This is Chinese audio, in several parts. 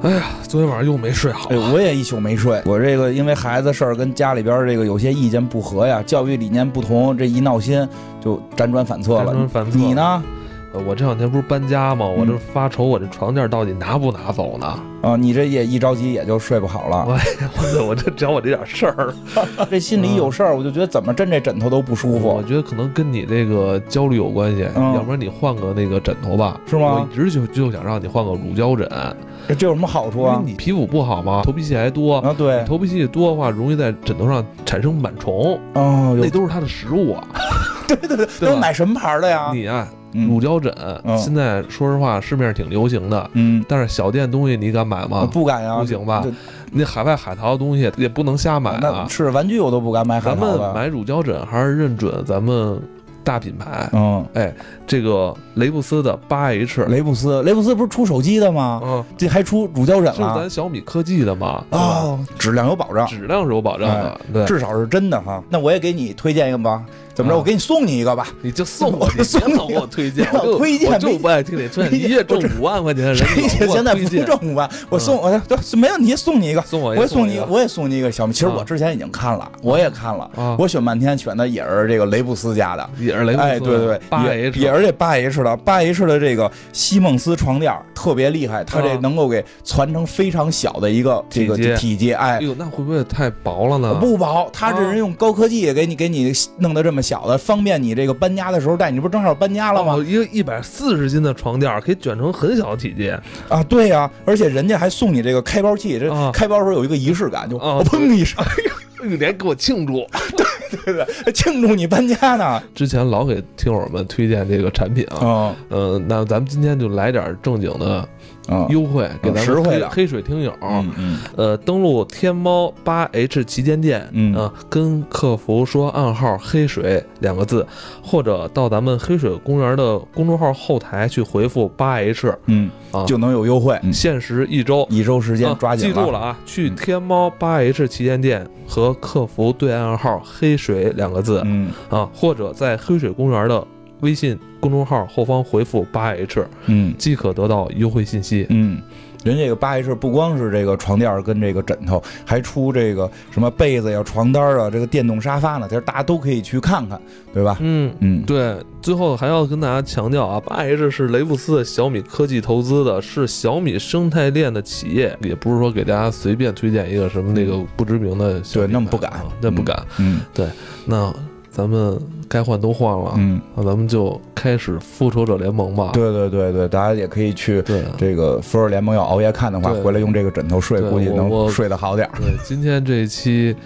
哎呀，昨天晚上又没睡好。哎，我也一宿没睡。我这个因为孩子事儿跟家里边这个有些意见不合呀，教育理念不同，这一闹心就辗转反侧了。反侧。你呢？我这两天不是搬家吗？我这发愁，我这床垫到底拿不拿走呢？啊，你这也一着急也就睡不好了。我我这找我这点事儿，这心里有事儿，我就觉得怎么枕这枕头都不舒服。我觉得可能跟你这个焦虑有关系，要不然你换个那个枕头吧？是吗？我一直就就想让你换个乳胶枕。这有什么好处啊？你皮肤不好吗？头皮屑还多啊？对，头皮屑多的话，容易在枕头上产生螨虫。哦，那都是它的食物啊。对对对，都买什么牌的呀？你啊。乳胶枕，现在说实话，市面上挺流行的。嗯，但是小店东西你敢买吗？不敢呀，不行吧？那海外海淘的东西也不能瞎买啊。是玩具我都不敢买。咱们买乳胶枕还是认准咱们大品牌。嗯，哎，这个雷布斯的八 H，雷布斯，雷布斯不是出手机的吗？嗯，这还出乳胶枕了？是咱小米科技的吗？哦，质量有保障，质量是有保障的，对，至少是真的哈。那我也给你推荐一个吧。怎么着？我给你送你一个吧，你就送我，送别老给我推荐，我推荐我就不爱听你 推荐。一月挣五万块钱的人，现在不挣五万，我送我对没问题，送你一个，送我，我也送你，我也送你一个小米。其实我之前已经看了，我也看了，我选半天选的也是这个雷布斯家的，也是雷布斯，哎，对对，八 H，也是这八 H 的，八 H 的这个西梦思床垫特别厉害，它这能够给攒成非常小的一个这个体积，哎，哎呦，那会不会太薄了呢？不薄，它这人用高科技给你给你弄得这么小的，方便你。这个搬家的时候带，你不正好搬家了吗？一个一百四十斤的床垫可以卷成很小的体积啊！对呀，而且人家还送你这个开包器，这开包时候有一个仪式感，就砰一声，你连给我庆祝，对对对，庆祝你搬家呢。之前老给听友们推荐这个产品啊，嗯，那咱们今天就来点正经的。优惠给咱们黑黑水听友，呃，登录天猫八 H 旗舰店，嗯，跟客服说暗号“黑水”两个字，或者到咱们黑水公园的公众号后台去回复八 H，嗯，啊，就能有优惠，限时一周，一周时间抓紧记住了啊！去天猫八 H 旗舰店和客服对暗号“黑水”两个字，嗯，啊，或者在黑水公园的。微信公众号后方回复八 H，嗯，即可得到优惠信息。嗯，人这个八 H 不光是这个床垫跟这个枕头，还出这个什么被子呀、床单啊，这个电动沙发呢，其实大家都可以去看看，对吧？嗯嗯，对。最后还要跟大家强调啊，八 H 是雷布斯的小米科技投资的，是小米生态链的企业，也不是说给大家随便推荐一个什么那个不知名的。对，那么不敢，那不敢。嗯，对，那。咱们该换都换了，嗯，那咱们就开始复仇者联盟吧。对对对对，大家也可以去。这个复仇者联盟要熬夜看的话，回来用这个枕头睡，估计能睡得好点对，今天这一期，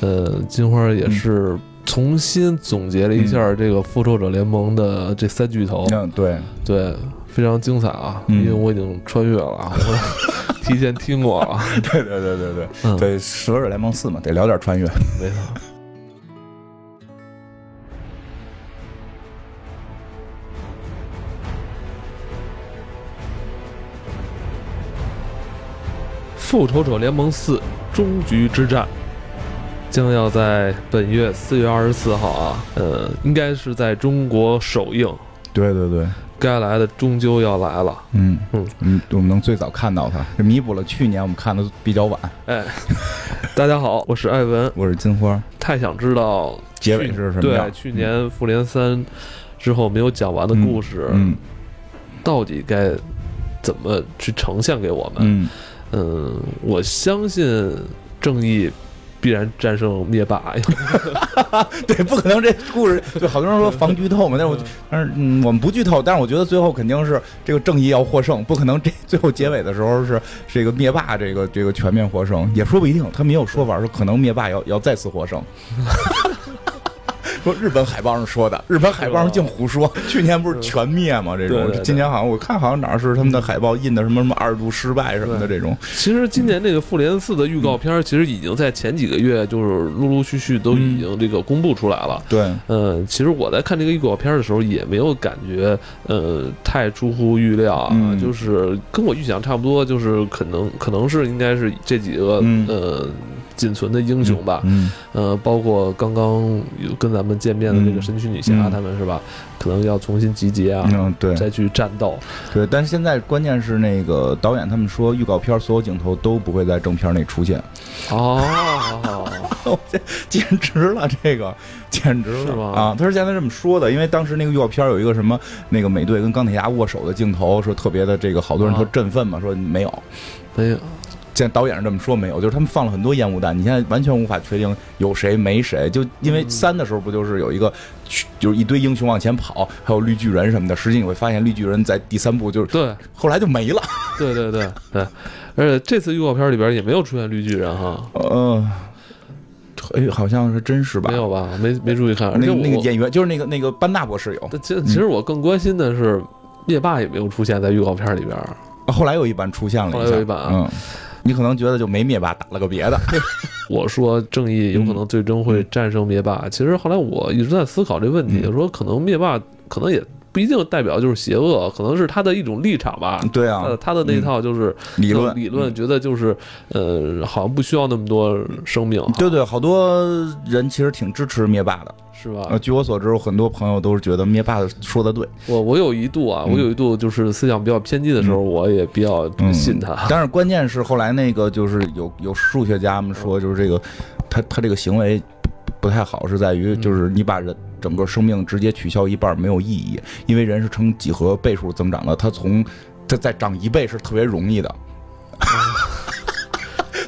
呃，金花也是重新总结了一下这个复仇者联盟的这三巨头。嗯，对对，非常精彩啊！因为我已经穿越了，我 提前听过了。对对对对对，对复仇者联盟四嘛，得聊点穿越，没错。复仇者联盟四终局之战将要在本月四月二十四号啊，呃，应该是在中国首映。对对对，该来的终究要来了。嗯嗯嗯，我们能最早看到它，这弥补了去年我们看的比较晚。哎，大家好，我是艾文，我是金花。太想知道结尾是什么？对，去年复联三之后没有讲完的故事，嗯，到底该怎么去呈现给我们？嗯。嗯，我相信正义必然战胜灭霸。对，不可能这故事就好多人说防剧透嘛，但是我但是嗯，我们不剧透，但是我觉得最后肯定是这个正义要获胜，不可能这最后结尾的时候是这个灭霸这个这个全面获胜，也说不一定，他没有说法说可能灭霸要要再次获胜。说日本海报上说的，日本海报上净胡说。去年不是全灭吗？这种今年好像我看好像哪儿是他们的海报印的什么什么二度失败什么的这种。其实今年这个复联四的预告片，其实已经在前几个月就是陆陆续续都已经这个公布出来了。对，嗯，其实我在看这个预告片的时候也没有感觉呃太出乎预料啊，就是跟我预想差不多，就是可能可能是应该是这几个呃。仅存的英雄吧。嗯，呃，包括刚刚有跟咱们见面的那个神奇女侠，他们是吧？可能要重新集结啊，嗯，对，再去战斗。对，但是现在关键是那个导演他们说，预告片所有镜头都不会在正片内出现。哦，简直了，这个简直了啊！他是现在这么说的，因为当时那个预告片有一个什么那个美队跟钢铁侠握手的镜头，说特别的这个好多人都振奋嘛，说没有，没有。现在导演是这么说，没有，就是他们放了很多烟雾弹，你现在完全无法确定有谁没谁。就因为三的时候不就是有一个，就是一堆英雄往前跑，还有绿巨人什么的。实际你会发现绿巨人在第三部就是对，后来就没了。对对对对，而且这次预告片里边也没有出现绿巨人哈。呃，哎，好像是真是吧？没有吧？没没注意看。那个那个演员就是那个那个班纳博士有。其其实我更关心的是灭霸也没有出现在预告片里边。后来有一版出现了，后来有一版嗯。你可能觉得就没灭霸，打了个别的。我说正义有可能最终会战胜灭霸。其实后来我一直在思考这问题，说可能灭霸可能也不一定代表就是邪恶，可能是他的一种立场吧。对啊，他的那一套就是理论，理论觉得就是呃，好像不需要那么多生命。对对，好多人其实挺支持灭霸的。是吧？据我所知，很多朋友都是觉得灭霸说的对。我我有一度啊，我有一度就是思想比较偏激的时候，我也比较信他。但是关键是后来那个就是有有数学家们说，就是这个他他这个行为不太好，是在于就是你把人整个生命直接取消一半没有意义，因为人是呈几何倍数增长的，它从它再长一倍是特别容易的。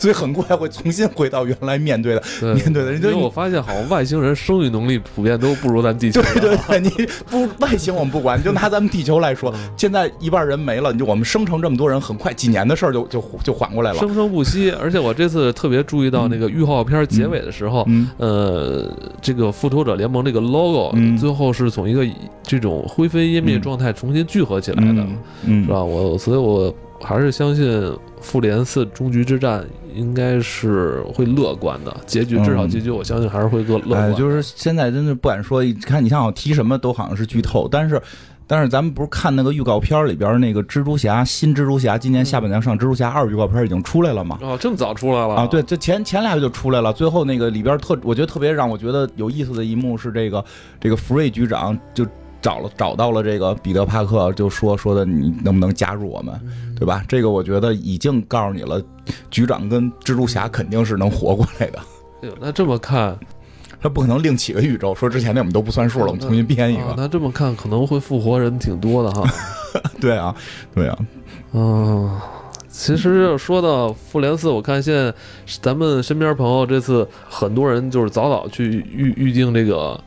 所以很快会重新回到原来面对的面对的。因为我发现，好像外星人生育能力普遍都不如咱地球。对对对，你不外星我们不管，就拿咱们地球来说，现在一半人没了，你就我们生成这么多人，很快几年的事儿就就就缓过来了，生生不息。而且我这次特别注意到那个预告片结尾的时候，呃，这个复仇者联盟这个 logo 最后是从一个这种灰飞烟灭状态重新聚合起来的，是吧？我所以，我还是相信复联四终局之战。应该是会乐观的结局，至少结局我相信还是会乐乐观。就是现在真的不敢说，看你像我提什么都好像是剧透，但是但是咱们不是看那个预告片里边那个蜘蛛侠新蜘蛛侠今年下半年上蜘蛛侠二预告片已经出来了吗？哦，这么早出来了啊？对，这前前俩月就出来了。最后那个里边特，我觉得特别让我觉得有意思的一幕是这个这个福瑞局长就。找了找到了这个彼得帕克，就说说的你能不能加入我们，对吧？这个我觉得已经告诉你了，局长跟蜘蛛侠肯定是能活过来的。哎呦，那这么看，他不可能另起个宇宙，说之前那我们都不算数了，我们重新编一个。那这么看，可能会复活人挺多的哈。对啊，对啊。嗯，其实说到复联四，我看现在咱们身边朋友这次很多人就是早早去预预定这个。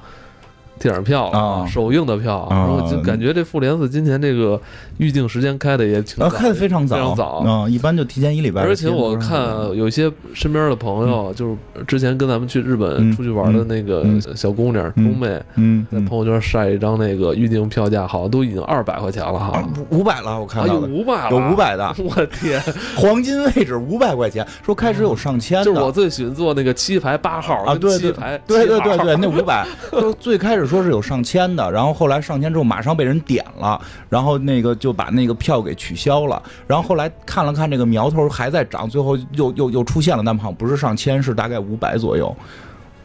电影票啊，首映的票，然后就感觉这复联四今年这个预定时间开的也挺，开的非常早，非常早。啊，一般就提前一礼拜。而且我看有些身边的朋友，就是之前跟咱们去日本出去玩的那个小姑娘、冬妹，嗯，在朋友圈晒一张那个预定票价，好像都已经二百块钱了哈，五百了，我看有五百，有五百的，我天，黄金位置五百块钱，说开始有上千的，就是我最喜欢坐那个七排八号啊，对对。排，对对对对，那五百，就最开始。说是有上千的，然后后来上千之后马上被人点了，然后那个就把那个票给取消了，然后后来看了看这个苗头还在涨，最后又又又出现了，但好像不是上千，是大概五百左右。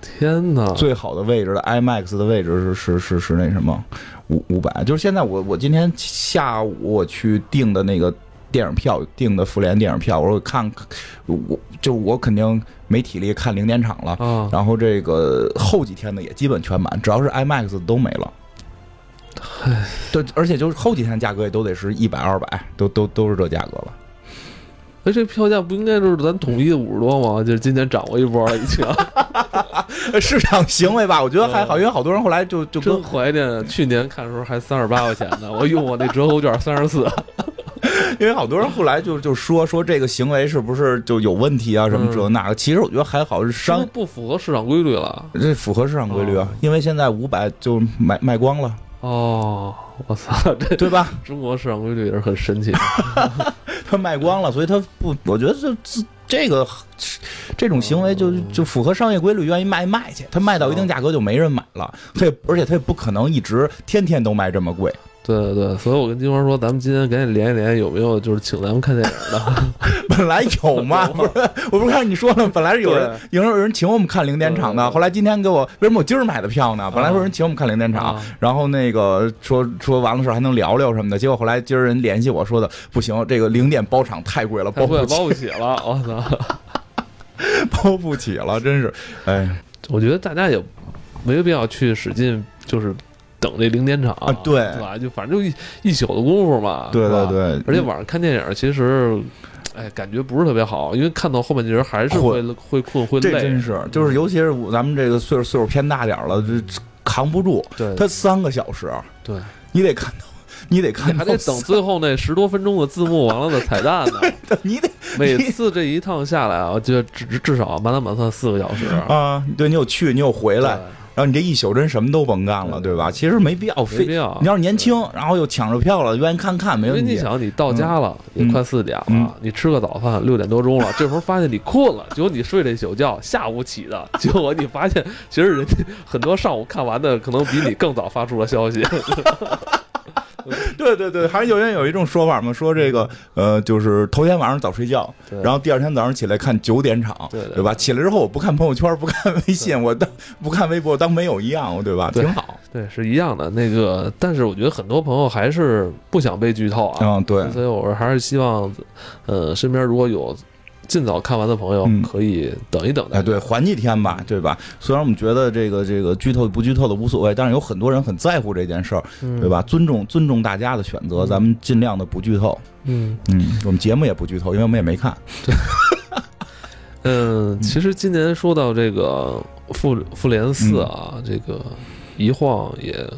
天哪！最好的位置的 IMAX 的位置是是是是那什么五五百，就是现在我我今天下午我去订的那个。电影票订的复联电影票，我说看，我就我肯定没体力看零点场了。然后这个后几天的也基本全满，只要是 IMAX 都没了。对，而且就是后几天价格也都得是一百二百，都都都是这价格了。哎，这票价不应该就是咱统一的五十多吗？就是今年涨过一波了，已经。市场行为吧，我觉得还好，因为好多人后来就就真怀念去年看的时候还三十八块钱呢，我用我那折扣券三十四。因为好多人后来就就说说这个行为是不是就有问题啊？什么这那个？其实我觉得还好，是商不符合市场规律了。这符合市场规律啊，因为现在五百就卖卖光了。哦，我操，这对吧？中国市场规律也是很神奇。他卖光了，所以他不，我觉得这这这个这种行为就就符合商业规律，愿意卖卖去。他卖到一定价格就没人买了，他也而且他也不可能一直天天都卖这么贵。对对对，所以我跟金花说，咱们今天赶紧连一连，有没有就是请咱们看电影的？本来有嘛，不是，我不是看你说了，本来是有人有人有人请我们看零点场的，后来今天给我为什么我今儿买的票呢？本来说人请我们看零点场，然后那个说说完了事还能聊聊什么的，结果后来今儿人联系我说的不行，这个零点包场太贵了，包不包不起了，我操，包不起了，真是，哎，我觉得大家也没有必要去使劲就是。等这零点场啊，对，对吧？就反正就一一宿的功夫嘛，对对对。而且晚上看电影，其实，哎，感觉不是特别好，因为看到后半截还是会会困会累。这真是，就是尤其是咱们这个岁数岁数偏大点了，这扛不住。对，他三个小时，对，你得看到，你得看，还得等最后那十多分钟的字幕完了的彩蛋呢。你得每次这一趟下来啊，就至至少满打满算四个小时啊。对你有去，你有回来。然后你这一宿真什么都甭干了，对吧？其实没必要，没必要。你要是年轻，然后又抢着票了，愿意看看，没问题。你想，你到家了也快四点了，你吃个早饭六点多钟了，这时候发现你困了，结果你睡了一宿觉下午起的，结果你发现其实人家很多上午看完的可能比你更早发出了消息。对对对，还是有人有一种说法嘛，说这个呃，就是头天晚上早睡觉，然后第二天早上起来看九点场，对吧？起来之后我不看朋友圈，不看微信，我当不看微博当没有一样，对吧？挺好，对，是一样的。那个，但是我觉得很多朋友还是不想被剧透啊，嗯，对，所以我还是希望，呃，身边如果有。尽早看完的朋友可以等一等，哎，对，缓几天吧，对吧？虽然我们觉得这个这个剧透不剧透的无所谓，但是有很多人很在乎这件事儿，对吧？尊重尊重大家的选择，咱们尽量的不剧透。嗯嗯，我们节目也不剧透，因为我们也没看。嗯，其实今年说到这个复复联四啊，这个一晃也。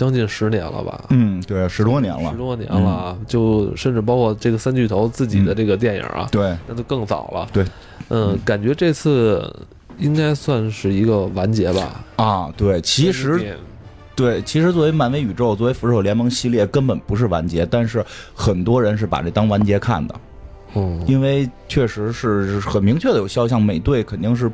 将近十年了吧？嗯，对，十多年了，十多年了，就甚至包括这个三巨头自己的这个电影啊，对，那就更早了。对，嗯，感觉这次应该算是一个完结吧？啊，对，其实，对，其实作为漫威宇宙，作为复仇者联盟系列，根本不是完结，但是很多人是把这当完结看的。嗯，因为确实是很明确的有肖像，美队肯定是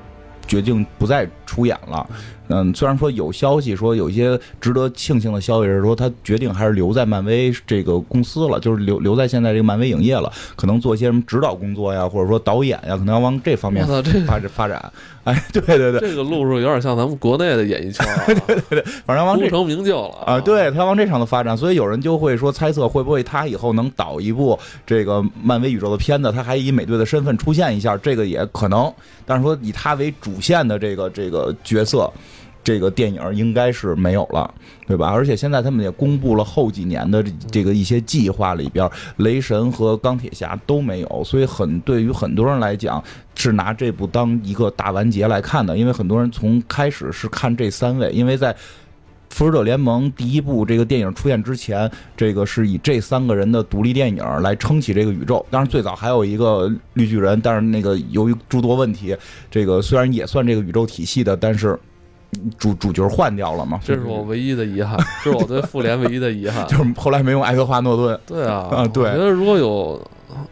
决定不再出演了。嗯，虽然说有消息说有一些值得庆幸的消息是说他决定还是留在漫威这个公司了，就是留留在现在这个漫威影业了，可能做一些什么指导工作呀，或者说导演呀，可能要往这方面发展发展。哎，对对对，这个路数有点像咱们国内的演艺圈，对对对，反正往这成名就了啊。对他往这上头发展，所以有人就会说猜测会不会他以后能导一部这个漫威宇宙的片子，他还以美队的身份出现一下，这个也可能。但是说以他为主线的这个这个角色。这个电影应该是没有了，对吧？而且现在他们也公布了后几年的这个一些计划里边，雷神和钢铁侠都没有，所以很对于很多人来讲是拿这部当一个大完结来看的，因为很多人从开始是看这三位，因为在复仇者联盟第一部这个电影出现之前，这个是以这三个人的独立电影来撑起这个宇宙。当然最早还有一个绿巨人，但是那个由于诸多问题，这个虽然也算这个宇宙体系的，但是。主主角换掉了嘛？这是我唯一的遗憾，这是我对复联唯一的遗憾，就是后来没用爱德华诺顿。对啊，啊对，我觉得如果有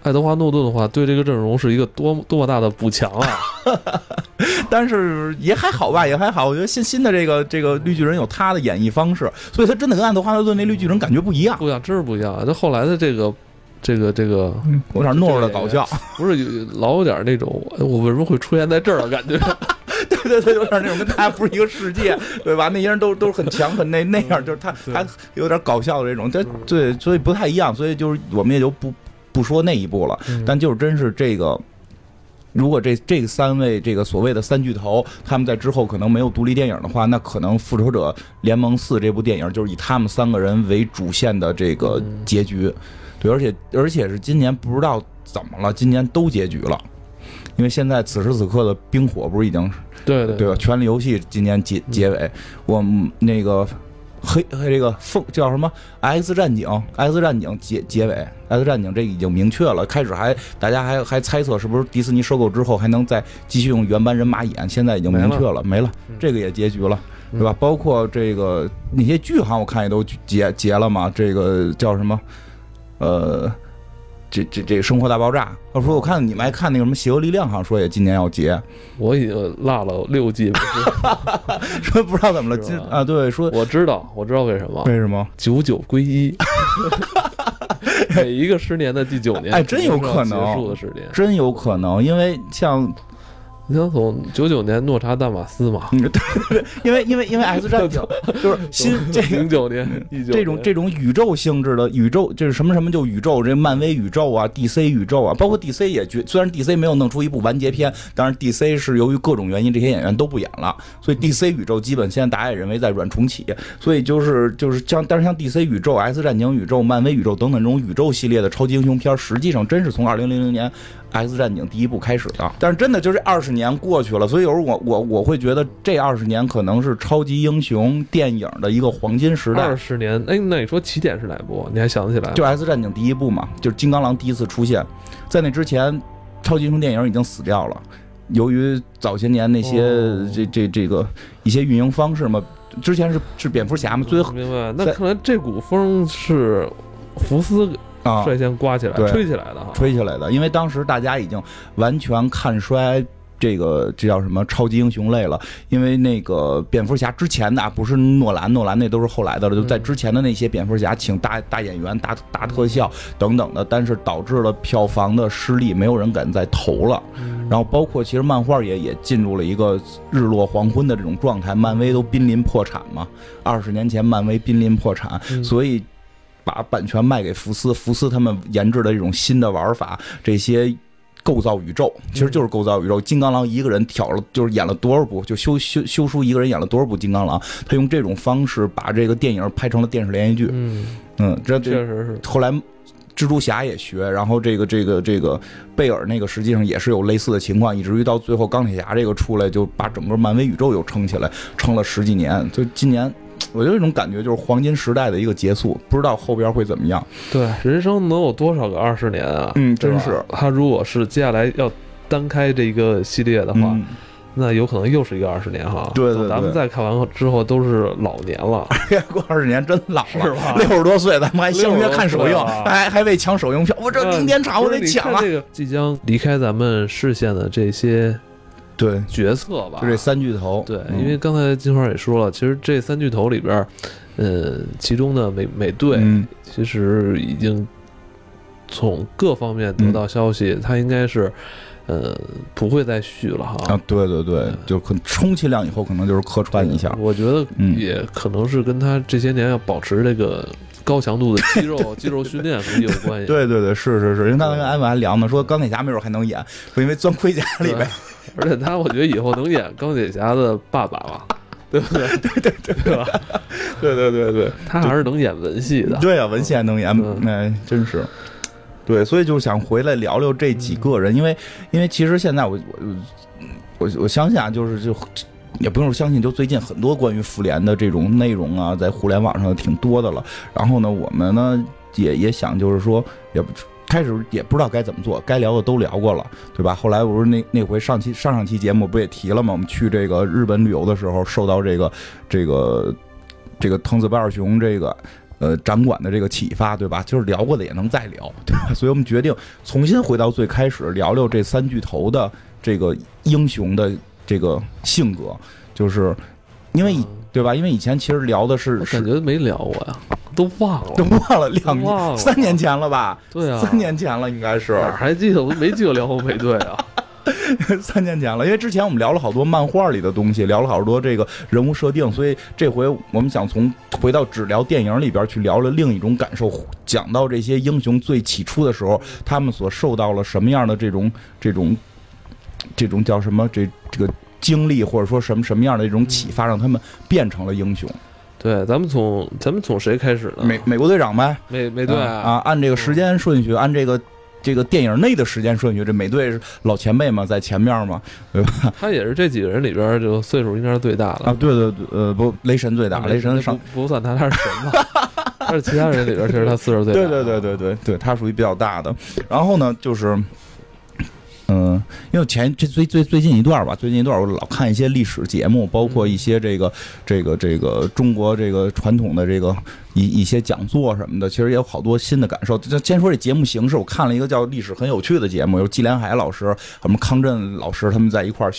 爱德华诺顿的话，对这个阵容是一个多多么大的补强啊！但是也还好吧，也还好。我觉得新新的这个这个绿巨人有他的演绎方式，所以他真的跟爱德华诺顿那绿巨人感觉不一样，不一样，真是不一样。他后来的这个这个这个有点懦弱的搞笑，不是老有点那种我为什么会出现在这儿的感觉。对对对，有点那种跟大家不是一个世界，对吧？那些人都都是很强很那那样，就是他还有点搞笑的这种，对对，所以不太一样，所以就是我们也就不不说那一步了。但就是真是这个，如果这这三位这个所谓的三巨头，他们在之后可能没有独立电影的话，那可能《复仇者联盟四》这部电影就是以他们三个人为主线的这个结局。对，而且而且是今年不知道怎么了，今年都结局了。因为现在此时此刻的冰火不是已经对对对吧？权力游戏今年结结尾，我那个黑黑这个凤叫什么？X 战警，X 战警结结尾，X 战警这已经明确了。开始还大家还还猜测是不是迪士尼收购之后还能再继续用原班人马演，现在已经明确了，没了，这个也结局了，对吧？包括这个那些剧好像我看也都结结了嘛。这个叫什么？呃。这这这《生活大爆炸》。他说我看你们爱看那个什么《邪恶力量》，好像说也今年要结。我已经落了六季，说不知道怎么了，今啊对，说我知道，我知道为什么？为什么？九九归一。每一个十年的第九年，哎，真有可能结束的十年，真有可能，因为像。你想从九九年诺查丹马斯嘛？对对对，因为因为因为 X 战警 就是新这零九年这种这种宇宙性质的宇宙，就是什么什么就宇宙，这漫威宇宙啊，DC 宇宙啊，包括 DC 也觉，虽然 DC 没有弄出一部完结篇，但是 DC 是由于各种原因，这些演员都不演了，所以 DC 宇宙基本现在大家也认为在软重启，所以就是就是像但是像 DC 宇宙、X 战警宇宙、漫威宇宙等等这种宇宙系列的超级英雄片，实际上真是从二零零零年。X 战警第一部开始的，但是真的就这二十年过去了，所以有时候我我我会觉得这二十年可能是超级英雄电影的一个黄金时代。二十年，哎，那你说起点是哪部？你还想得起来？就 X 战警第一部嘛，就是金刚狼第一次出现，在那之前，超级英雄电影已经死掉了，由于早些年那些这这这个一些运营方式嘛，之前是是蝙蝠侠嘛，最明白。那可能这股风是福斯。啊，率先刮起来，吹起来的哈，吹起来的。因为当时大家已经完全看衰这个，这叫什么超级英雄类了。因为那个蝙蝠侠之前的不是诺兰，诺兰那都是后来的了。就在之前的那些蝙蝠侠，请大大演员、大大特效等等的，但是导致了票房的失利，没有人敢再投了。然后包括其实漫画也也进入了一个日落黄昏的这种状态，漫威都濒临破产嘛。二十年前，漫威濒临破产，所以。把版权卖给福斯，福斯他们研制的这种新的玩法，这些构造宇宙，其实就是构造宇宙。金刚狼一个人挑了，就是演了多少部，就修修修书一个人演了多少部金刚狼，他用这种方式把这个电影拍成了电视连续剧。嗯嗯，这确实是。后来蜘蛛侠也学，然后这个这个这个贝尔那个实际上也是有类似的情况，以至于到最后钢铁侠这个出来，就把整个漫威宇宙又撑起来，撑了十几年。就今年。我就有一种感觉，就是黄金时代的一个结束，不知道后边会怎么样。对，人生能有多少个二十年啊？嗯，真是。他如果是接下来要单开这个系列的话，那有可能又是一个二十年哈。对对对。咱们再看完之后都是老年了。过二十年真老了，是吧？六十多岁，咱们还相约看首映，还还为抢首映票。我这零点场我得抢啊！这个即将离开咱们视线的这些。对。角色吧，就这三巨头。对，因为刚才金花也说了，其实这三巨头里边，呃，其中的美美队，其实已经从各方面得到消息，他应该是，呃，不会再续了哈。啊，对对对，就可充其量以后可能就是客串一下。我觉得也可能是跟他这些年要保持这个高强度的肌肉肌肉训练肯定有关系。对对对，是是是，因为刚才跟艾文还聊呢，说钢铁侠没准还能演，说 因为钻盔甲里边。而且他，我觉得以后能演钢铁侠的爸爸吧，对不对？对对对，对吧？对对对对，他还是能演文戏的。对啊，文戏还能演，哎，真是。对，所以就想回来聊聊这几个人，因为因为其实现在我我我我相信啊，就是就也不用相信，就最近很多关于复联的这种内容啊，在互联网上挺多的了。然后呢，我们呢也也想就是说也不。开始也不知道该怎么做，该聊的都聊过了，对吧？后来不是那那回上期上上期节目不也提了吗？我们去这个日本旅游的时候，受到这个这个这个藤子不二雄这个呃展馆的这个启发，对吧？就是聊过的也能再聊，对吧？所以我们决定重新回到最开始，聊聊这三巨头的这个英雄的这个性格，就是因为对吧？因为以前其实聊的是感觉没聊过呀。都忘了，都忘了两年，三年前了吧？对啊，三年前了，应该是。哪还记得？我没记得聊过美队啊。三年前了，因为之前我们聊了好多漫画里的东西，聊了好多这个人物设定，所以这回我们想从回到只聊电影里边去聊了另一种感受，讲到这些英雄最起初的时候，他们所受到了什么样的这种这种这种叫什么这这个经历，或者说什么什么样的一种启发，让他们变成了英雄。对，咱们从咱们从谁开始呢？美美国队长呗，美美队啊，按这个时间顺序，按这个这个电影内的时间顺序，这美队是老前辈嘛，在前面嘛，对吧？他也是这几个人里边就岁数应该是最大的啊。对对对，呃，不，雷神最大，雷神上不算他，他是神嘛。但是其他人里边，其实他岁数最大。对对对对对对，他属于比较大的。然后呢，就是，嗯。嗯，因为前这最最最近一段吧，最近一段我老看一些历史节目，包括一些这个这个这个中国这个传统的这个一一些讲座什么的，其实也有好多新的感受。就先说这节目形式，我看了一个叫《历史很有趣》的节目，有季连海老师、什么康震老师他们在一块儿。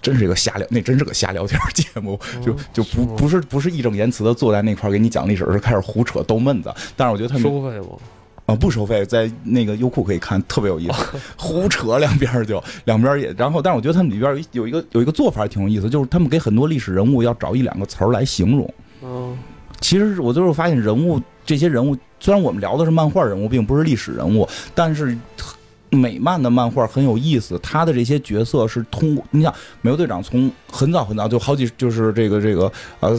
真是一个瞎聊，那真是个瞎聊天节目，就就不不是不是义正言辞的坐在那块儿给你讲历史，是开始胡扯逗闷子。但是我觉得他们收费不？啊，不收费，在那个优酷可以看，特别有意思。胡扯两边就两边也，然后但是我觉得他们里边有有一个有一个做法挺有意思，就是他们给很多历史人物要找一两个词儿来形容。嗯，其实我最后发现人物这些人物，虽然我们聊的是漫画人物，并不是历史人物，但是。美漫的漫画很有意思，他的这些角色是通过你想，美国队长从很早很早就好几就是这个这个呃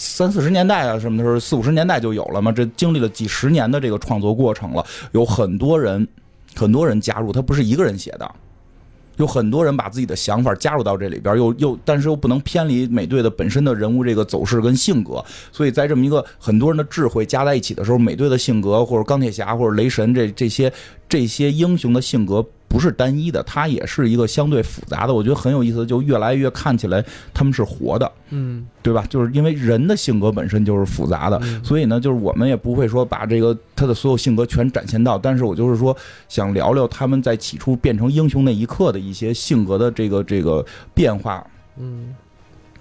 三四十年代啊什么的时候四五十年代就有了嘛，这经历了几十年的这个创作过程了，有很多人很多人加入，他不是一个人写的。有很多人把自己的想法加入到这里边，又又但是又不能偏离美队的本身的人物这个走势跟性格，所以在这么一个很多人的智慧加在一起的时候，美队的性格或者钢铁侠或者雷神这这些这些英雄的性格。不是单一的，它也是一个相对复杂的。我觉得很有意思，就越来越看起来他们是活的，嗯，对吧？就是因为人的性格本身就是复杂的，所以呢，就是我们也不会说把这个他的所有性格全展现到。但是我就是说，想聊聊他们在起初变成英雄那一刻的一些性格的这个这个变化，嗯，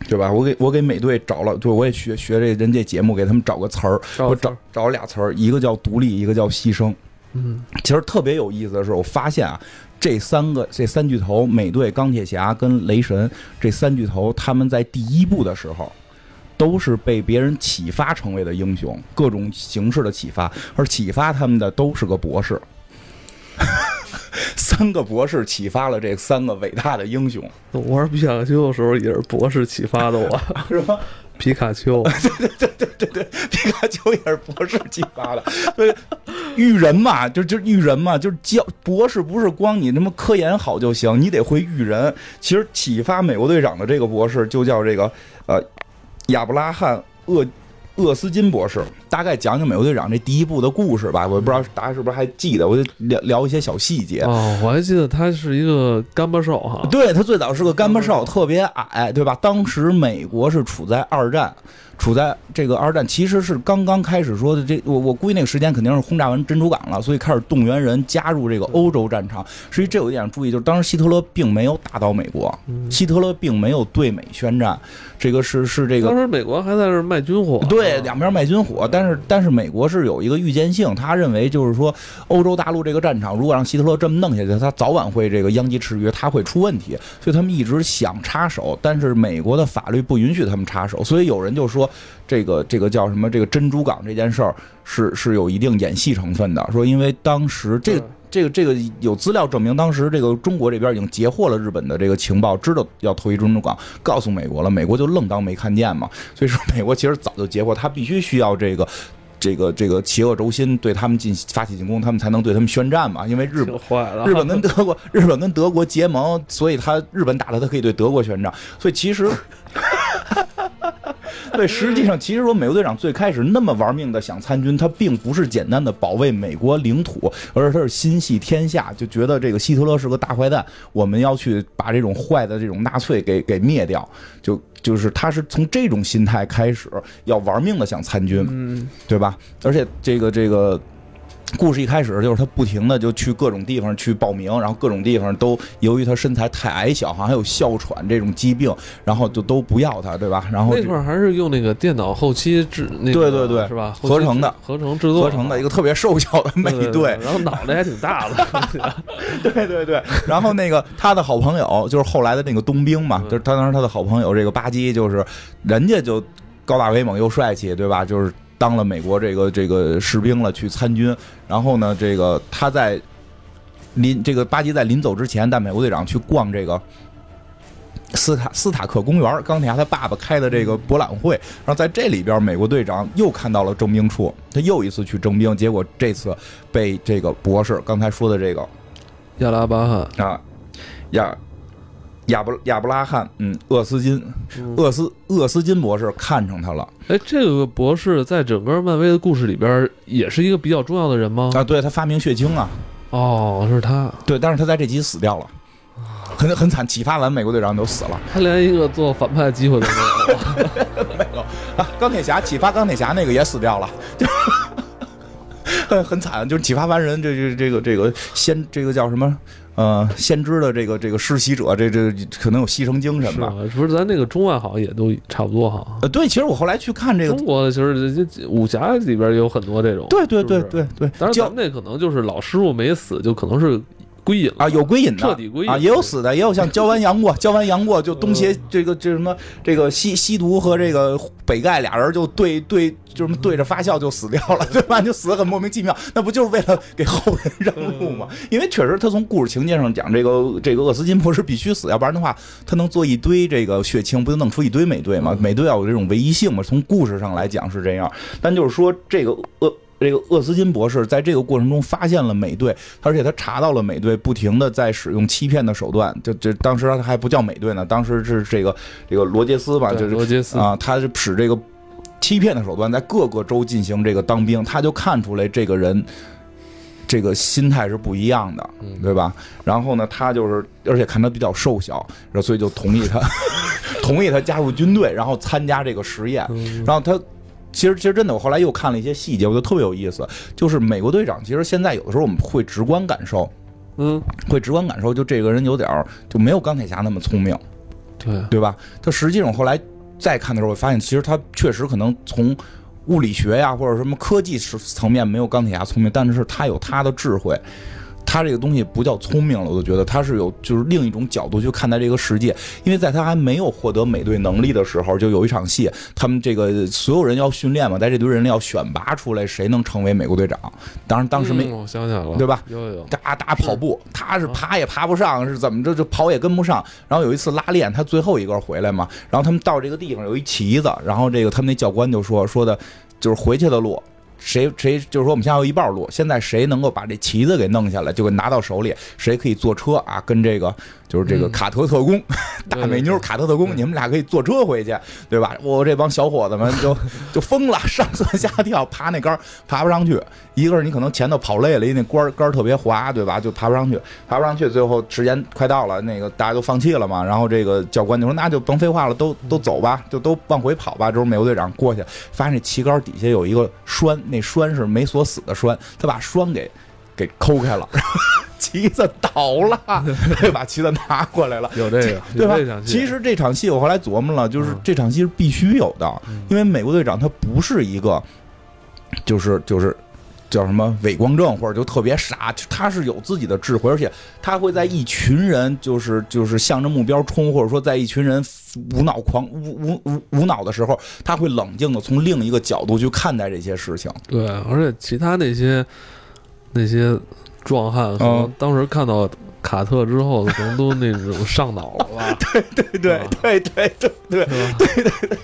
对吧？我给我给美队找了，就我也学学这人家节目，给他们找个词儿，我找找俩词儿，一个叫独立，一个叫牺牲。嗯，其实特别有意思的是，我发现啊，这三个这三巨头，美队、钢铁侠跟雷神这三巨头，他们在第一部的时候，都是被别人启发成为的英雄，各种形式的启发，而启发他们的都是个博士。三个博士启发了这三个伟大的英雄。我玩皮卡丘的时候也是博士启发的我，是吧？皮卡丘，对对对对对对，皮卡丘也是博士启发的。所以，育人嘛，就就育人嘛，就是教博士不是光你他妈科研好就行，你得会育人。其实启发美国队长的这个博士就叫这个呃亚伯拉罕厄。厄斯金博士，大概讲讲美国队长这第一部的故事吧。我也不知道大家是不是还记得，我就聊聊一些小细节。哦，我还记得他是一个干巴瘦哈。对他最早是个干巴瘦，特别矮，对吧？当时美国是处在二战。处在这个二战其实是刚刚开始说的，这我我估计那个时间肯定是轰炸完珍珠港了，所以开始动员人加入这个欧洲战场。实际这有一点注意，就是当时希特勒并没有打到美国，希特勒并没有对美宣战，这个是是这个。当时美国还在这卖军火，对，两边卖军火，但是但是美国是有一个预见性，他认为就是说欧洲大陆这个战场如果让希特勒这么弄下去，他早晚会这个殃及池鱼，他会出问题，所以他们一直想插手，但是美国的法律不允许他们插手，所以有人就说。这个这个叫什么？这个珍珠港这件事儿是是有一定演戏成分的。说因为当时这这个这个有资料证明，当时这个中国这边已经截获了日本的这个情报，知道要投一珍珠港，告诉美国了，美国就愣当没看见嘛。所以说美国其实早就截获，他必须需要这个这个这个邪恶轴心对他们进发起进攻，他们才能对他们宣战嘛。因为日本日本跟德国日本跟德国结盟，所以他日本打了，他可以对德国宣战。所以其实。对，实际上，其实说美国队长最开始那么玩命的想参军，他并不是简单的保卫美国领土，而是他是心系天下，就觉得这个希特勒是个大坏蛋，我们要去把这种坏的这种纳粹给给灭掉，就就是他是从这种心态开始要玩命的想参军，嗯对吧？而且这个这个。故事一开始就是他不停的就去各种地方去报名，然后各种地方都由于他身材太矮小，好像还有哮喘这种疾病，然后就都不要他，对吧？然后那块还是用那个电脑后期制，那对对对，是吧？合成的，合成制作，合成的一个特别瘦小的美队，然后脑袋还挺大的，对对对。然后那个他的好朋友就是后来的那个冬兵嘛，就是他当时他的好朋友这个巴基，就是人家就高大威猛又帅气，对吧？就是。当了美国这个这个士兵了，去参军。然后呢，这个他在临这个巴基在临走之前，带美国队长去逛这个斯塔斯塔克公园，钢铁侠他爸爸开的这个博览会。然后在这里边，美国队长又看到了征兵处，他又一次去征兵，结果这次被这个博士刚才说的这个亚拉巴哈啊亚。亚布亚布拉罕，嗯，厄斯金，厄斯厄斯金博士看上他了。哎，这个博士在整个漫威的故事里边也是一个比较重要的人吗？啊，对他发明血清啊。哦，是他。对，但是他在这集死掉了。很很惨，启发完美国队长就死了，他连一个做反派的机会都没有，没有啊！钢铁侠启发钢铁侠那个也死掉了，就 很很惨，就是启发完人，这这这个这个先这个叫什么？呃，先知的这个这个施洗者，这这可能有牺牲精神吧？不是，咱那个中外好像也都差不多哈。呃，对，其实我后来去看这个中国，其实武侠里边也有很多这种。对对对对对，咱们那可能就是老师傅没死，就可能是。归隐啊，有归隐的，彻底归隐啊，也有死的，也有像焦完杨过，焦完杨过就东邪这个这什么这个西西毒和这个北丐俩人就对对就什么对着发笑就死掉了，对吧？就死的很莫名其妙，那不就是为了给后人 让路吗？因为确实他从故事情节上讲，这个这个厄斯金博士必须死，要不然的话他能做一堆这个血清，不就弄出一堆美队吗？美队要有这种唯一性嘛？从故事上来讲是这样，但就是说这个厄。这个厄斯金博士在这个过程中发现了美队，而且他查到了美队不停的在使用欺骗的手段，就就当时还不叫美队呢，当时是这个这个罗杰斯吧，就是罗杰斯啊，他是使这个欺骗的手段在各个州进行这个当兵，他就看出来这个人这个心态是不一样的，对吧？然后呢，他就是而且看他比较瘦小，所以就同意他 同意他加入军队，然后参加这个实验，然后他。其实，其实真的，我后来又看了一些细节，我觉得特别有意思。就是美国队长，其实现在有的时候我们会直观感受，嗯，会直观感受，就这个人有点就没有钢铁侠那么聪明，对对吧？他实际上后来再看的时候，我发现其实他确实可能从物理学呀或者什么科技层面没有钢铁侠聪明，但是他有他的智慧。他这个东西不叫聪明了，我就觉得他是有就是另一种角度去看待这个世界。因为在他还没有获得美队能力的时候，就有一场戏，他们这个所有人要训练嘛，在这堆人里要选拔出来谁能成为美国队长。当然当时没，我想起来了，对吧？有有。打打跑步，他是爬也爬不上，是怎么着就跑也跟不上。然后有一次拉练，他最后一个回来嘛，然后他们到这个地方有一旗子，然后这个他们那教官就说说的，就是回去的路。谁谁就是说我们现在有一半路，现在谁能够把这旗子给弄下来，就给拿到手里，谁可以坐车啊？跟这个。就是这个卡特特工，大美妞卡特特工，你们俩可以坐车回去，对吧？我这帮小伙子们就 就疯了，上蹿下跳，爬那杆爬不上去。一个是你可能前头跑累了，因为那杆杆特别滑，对吧？就爬不上去，爬不上去。最后时间快到了，那个大家都放弃了嘛。然后这个教官就说：“那就甭废话了，都都走吧，就都往回跑吧。”之后美国队长过去，发现这旗杆底下有一个栓，那栓是没锁死的栓，他把栓给给抠开了。旗子倒了，把旗子拿过来了，有这个，对吧？其实这场戏我后来琢磨了，就是这场戏是必须有的，因为美国队长他不是一个，就是就是叫什么伪光正或者就特别傻，他是有自己的智慧，而且他会在一群人就是就是向着目标冲，或者说在一群人无脑狂无无无无脑的时候，他会冷静的从另一个角度去看待这些事情。对，而且其他那些那些。壮汉可能当时看到卡特之后，可能都那种上脑了 吧？对对对对对对对对对对。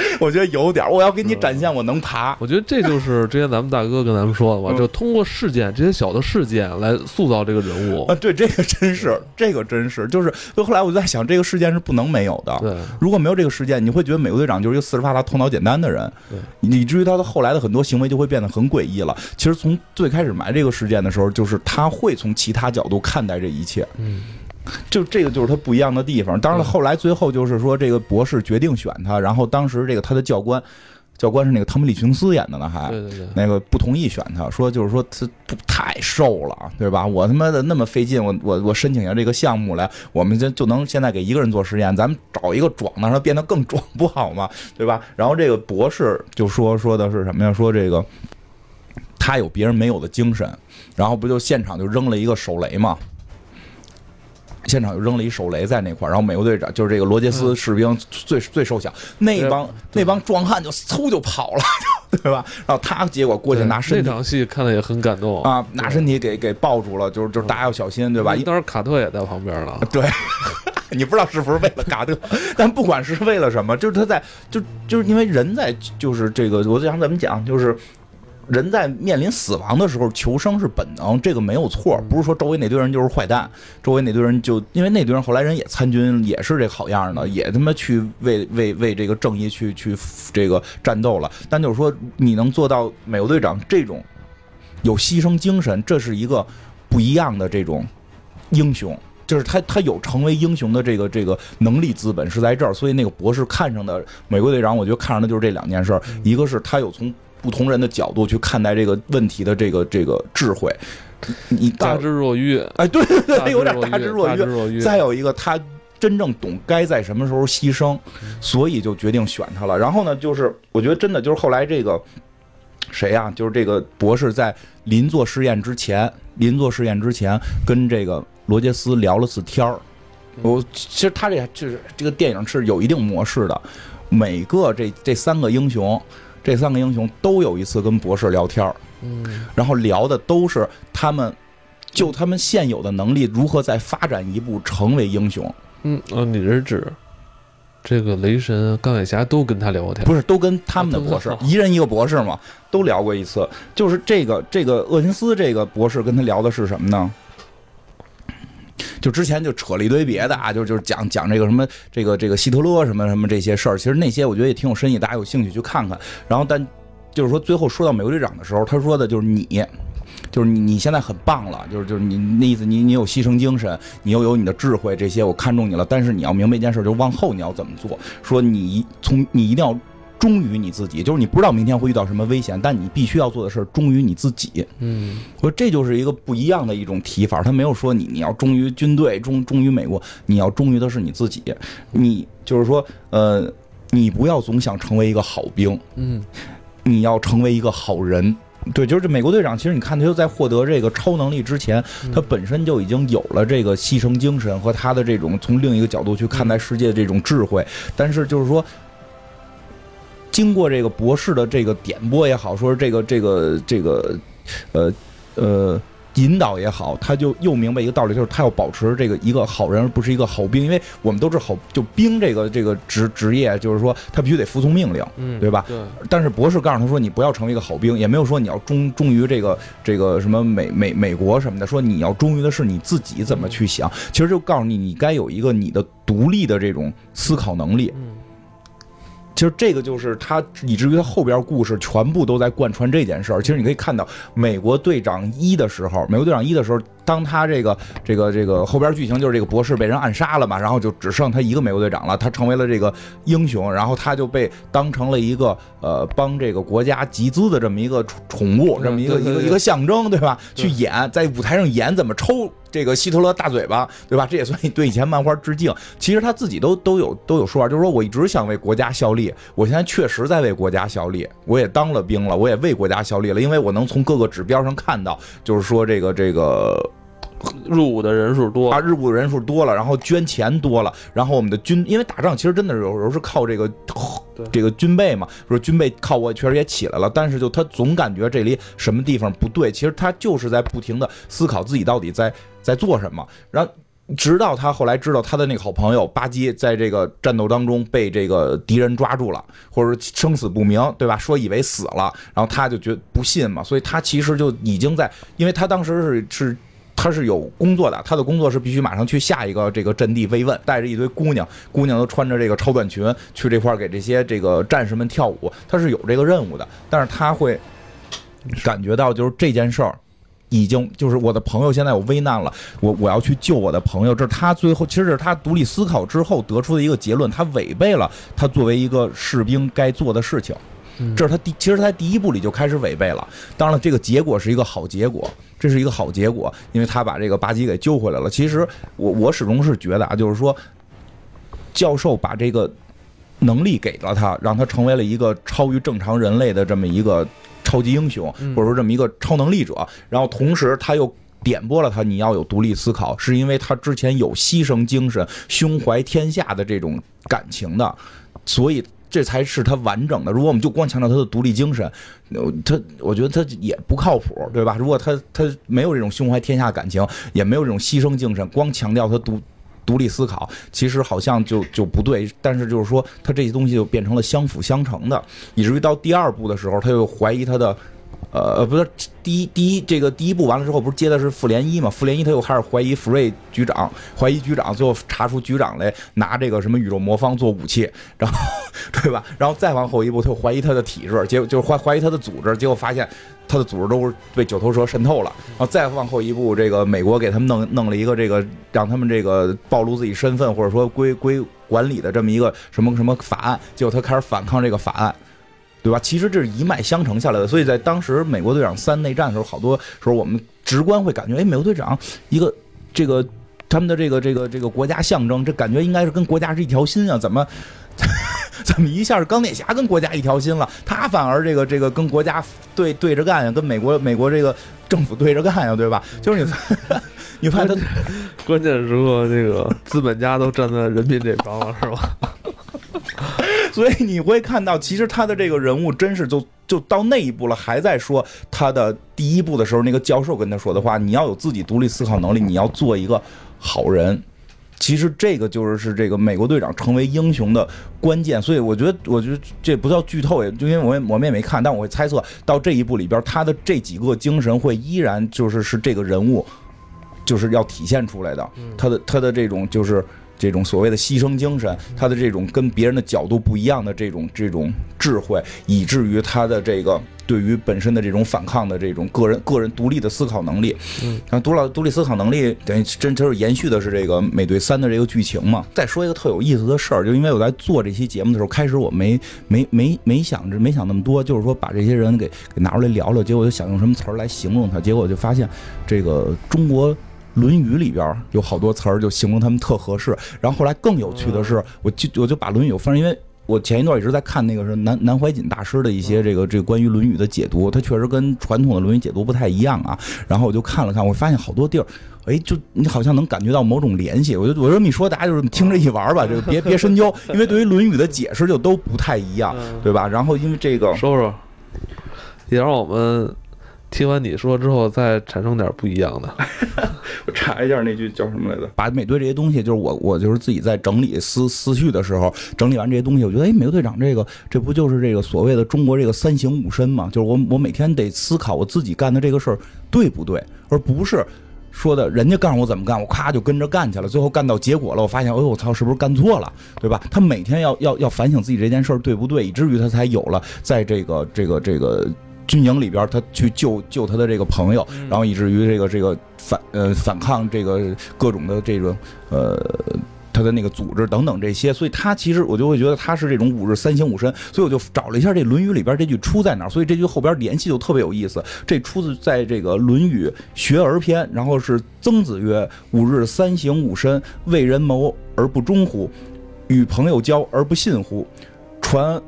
我觉得有点我要给你展现我能爬。我觉得这就是之前咱们大哥跟咱们说的吧，就通过事件这些小的事件来塑造这个人物啊。对，这个真是，这个真是，就是。就后来我就在想，这个事件是不能没有的。对，如果没有这个事件，你会觉得美国队长就是一个四十发达、头脑简单的人。对，以至于他的后来的很多行为就会变得很诡异了。其实从最开始埋这个事件的时候，就是他会从其他角度看待这一切。嗯。就这个就是他不一样的地方。当然了，后来最后就是说，这个博士决定选他，然后当时这个他的教官，教官是那个汤姆·李琼斯演的呢，还对对对，那个不同意选他，说就是说他不太瘦了，对吧？我他妈的那么费劲，我我我申请下这个项目来，我们就就能现在给一个人做实验，咱们找一个壮的，让他变得更壮不好吗？对吧？然后这个博士就说说的是什么呀？说这个他有别人没有的精神，然后不就现场就扔了一个手雷吗？现场又扔了一手雷在那块儿，然后美国队长就是这个罗杰斯士兵最最瘦小，那帮那帮壮汉就嗖就跑了，对吧？然后他结果过去拿身体，那场戏看的也很感动啊，拿身体给给抱住了，就是就是大家要小心，对吧？当时卡特也在旁边了，对，你不知道是不是为了卡特，但不管是为了什么，就是他在就就是因为人在就是这个，我想怎么讲，就是。人在面临死亡的时候，求生是本能，这个没有错。不是说周围那堆人就是坏蛋，周围那堆人就因为那堆人后来人也参军，也是这好样的，也他妈去为为为这个正义去去这个战斗了。但就是说，你能做到美国队长这种有牺牲精神，这是一个不一样的这种英雄。就是他他有成为英雄的这个这个能力资本是在这儿，所以那个博士看上的美国队长，我觉得看上的就是这两件事儿，一个是他有从不同人的角度去看待这个问题的这个这个智慧，你大智若愚，哎，对对对，有点大智若愚。再有一个，他真正懂该在什么时候牺牲，所以就决定选他了。然后呢，就是我觉得真的就是后来这个。谁呀？就是这个博士在临做试验之前，临做试验之前跟这个罗杰斯聊了次天儿。我其实他这就是这个电影是有一定模式的，每个这这三个英雄，这三个英雄都有一次跟博士聊天儿。嗯，然后聊的都是他们就他们现有的能力如何再发展一步成为英雄。嗯，哦，你是指？这个雷神、钢铁侠都跟他聊过天，不是都跟他们的博士，一人一个博士嘛，都聊过一次。就是这个这个厄金斯这个博士跟他聊的是什么呢？就之前就扯了一堆别的啊，就就是讲讲这个什么这个这个希特勒什么什么这些事儿。其实那些我觉得也挺有深意，大家有兴趣去看看。然后但就是说最后说到美国队长的时候，他说的就是你。就是你，你现在很棒了，就是就是你那意思，你你有牺牲精神，你又有你的智慧，这些我看中你了。但是你要明白一件事，就是往后你要怎么做。说你从你一定要忠于你自己，就是你不知道明天会遇到什么危险，但你必须要做的事儿忠于你自己。嗯，我说这就是一个不一样的一种提法。他没有说你你要忠于军队，忠忠于美国，你要忠于的是你自己。你就是说，呃，你不要总想成为一个好兵，嗯，你要成为一个好人。对，就是这美国队长，其实你看，他就在获得这个超能力之前，他本身就已经有了这个牺牲精神和他的这种从另一个角度去看待世界的这种智慧。但是就是说，经过这个博士的这个点拨也好，说是这个这个这个，呃呃。引导也好，他就又明白一个道理，就是他要保持这个一个好人，而不是一个好兵。因为我们都是好，就兵这个这个职职业，就是说他必须得服从命令，嗯，对吧？对。但是博士告诉他说，你不要成为一个好兵，也没有说你要忠忠于这个这个什么美美美国什么的，说你要忠于的是你自己怎么去想。其实就告诉你，你该有一个你的独立的这种思考能力。嗯。其实这个就是他，以至于他后边故事全部都在贯穿这件事儿。其实你可以看到，美国队长一的时候，美国队长一的时候。当他这个这个这个后边剧情就是这个博士被人暗杀了嘛，然后就只剩他一个美国队长了，他成为了这个英雄，然后他就被当成了一个呃帮这个国家集资的这么一个宠物，这么一个一个一个象征，对吧？去演在舞台上演怎么抽这个希特勒大嘴巴，对吧？这也算对以前漫画致敬。其实他自己都都有都有说法，就是说我一直想为国家效力，我现在确实在为国家效力，我也当了兵了，我也为国家效力了，因为我能从各个指标上看到，就是说这个这个。入伍的人数多啊，入伍的人数多了，然后捐钱多了，然后我们的军，因为打仗其实真的有时候是靠这个这个军备嘛，说军备靠我确实也起来了，但是就他总感觉这里什么地方不对，其实他就是在不停的思考自己到底在在做什么，然后直到他后来知道他的那个好朋友巴基在这个战斗当中被这个敌人抓住了，或者生死不明，对吧？说以为死了，然后他就觉不信嘛，所以他其实就已经在，因为他当时是是。他是有工作的，他的工作是必须马上去下一个这个阵地慰问，带着一堆姑娘，姑娘都穿着这个超短裙去这块给这些这个战士们跳舞，他是有这个任务的。但是他会感觉到，就是这件事儿已经就是我的朋友现在有危难了，我我要去救我的朋友，这是他最后其实是他独立思考之后得出的一个结论，他违背了他作为一个士兵该做的事情。这是他第，其实他在第一部里就开始违背了。当然了，这个结果是一个好结果，这是一个好结果，因为他把这个巴基给救回来了。其实我我始终是觉得啊，就是说，教授把这个能力给了他，让他成为了一个超于正常人类的这么一个超级英雄，或者说这么一个超能力者。然后同时他又点拨了他，你要有独立思考，是因为他之前有牺牲精神、胸怀天下的这种感情的，所以。这才是他完整的。如果我们就光强调他的独立精神，他我觉得他也不靠谱，对吧？如果他他没有这种胸怀天下感情，也没有这种牺牲精神，光强调他独独立思考，其实好像就就不对。但是就是说，他这些东西就变成了相辅相成的，以至于到第二部的时候，他又怀疑他的。呃，不是第一第一这个第一部完了之后，不是接的是复联一嘛？复联一他又开始怀疑福瑞局长，怀疑局长，最后查出局长来拿这个什么宇宙魔方做武器，然后 对吧？然后再往后一步，他又怀疑他的体质，结果就是怀怀疑他的组织，结果发现他的组织都是被九头蛇渗透了。然后再往后一步，这个美国给他们弄弄了一个这个让他们这个暴露自己身份或者说归归管理的这么一个什么什么法案，结果他开始反抗这个法案，对吧？其实这是一脉相承下来的。所以在当时美国队长三内战的时候，好多时候我们直观会感觉，哎，美国队长一个这个他们的这个这个这个国家象征，这感觉应该是跟国家是一条心啊，怎么？怎么一下钢铁侠跟国家一条心了？他反而这个这个跟国家对对着干呀，跟美国美国这个政府对着干呀，对吧？就是你，你发现他关键时刻，这个资本家都站在人民这方了，是吧？所以你会看到，其实他的这个人物真是就就到那一步了，还在说他的第一步的时候，那个教授跟他说的话：你要有自己独立思考能力，你要做一个好人。其实这个就是是这个美国队长成为英雄的关键，所以我觉得，我觉得这不叫剧透，也就因为我我们也没看，但我会猜测到这一步里边，他的这几个精神会依然就是是这个人物就是要体现出来的，他的他的这种就是这种所谓的牺牲精神，他的这种跟别人的角度不一样的这种这种智慧，以至于他的这个。对于本身的这种反抗的这种个人个人独立的思考能力，嗯，然后独老独立思考能力等于真就是延续的是这个美队三的这个剧情嘛。再说一个特有意思的事儿，就因为我在做这期节目的时候，开始我没没没没想着没想那么多，就是说把这些人给给拿出来聊聊，结果就想用什么词儿来形容他，结果就发现这个中国《论语》里边有好多词儿就形容他们特合适。然后后来更有趣的是，我就我就把《论语》翻，因为。我前一段一直在看那个是南南怀瑾大师的一些这个这个关于《论语》的解读，他确实跟传统的《论语》解读不太一样啊。然后我就看了看，我发现好多地儿，哎，就你好像能感觉到某种联系。我就我这么一说大家就是听着一玩吧，就别别深究，因为对于《论语》的解释就都不太一样，对吧？然后因为这个说说，也让我们。听完你说之后，再产生点不一样的。我查一下那句叫什么来着？把美队这些东西，就是我我就是自己在整理思思绪的时候，整理完这些东西，我觉得，哎，美国队长这个，这不就是这个所谓的中国这个三省吾身嘛？就是我我每天得思考我自己干的这个事儿对不对，而不是说的人家告诉我怎么干，我咔就跟着干去了，最后干到结果了，我发现，哎呦我操，是不是干错了，对吧？他每天要要要反省自己这件事儿对不对，以至于他才有了在这个这个这个。军营里边，他去救救他的这个朋友，然后以至于这个这个反呃反抗这个各种的这个呃他的那个组织等等这些，所以他其实我就会觉得他是这种五日三省吾身，所以我就找了一下这《论语》里边这句出在哪儿，所以这句后边联系就特别有意思。这出自在这个《论语学而篇》，然后是曾子曰：“五日三省吾身，为人谋而不忠乎？与朋友交而不信乎？传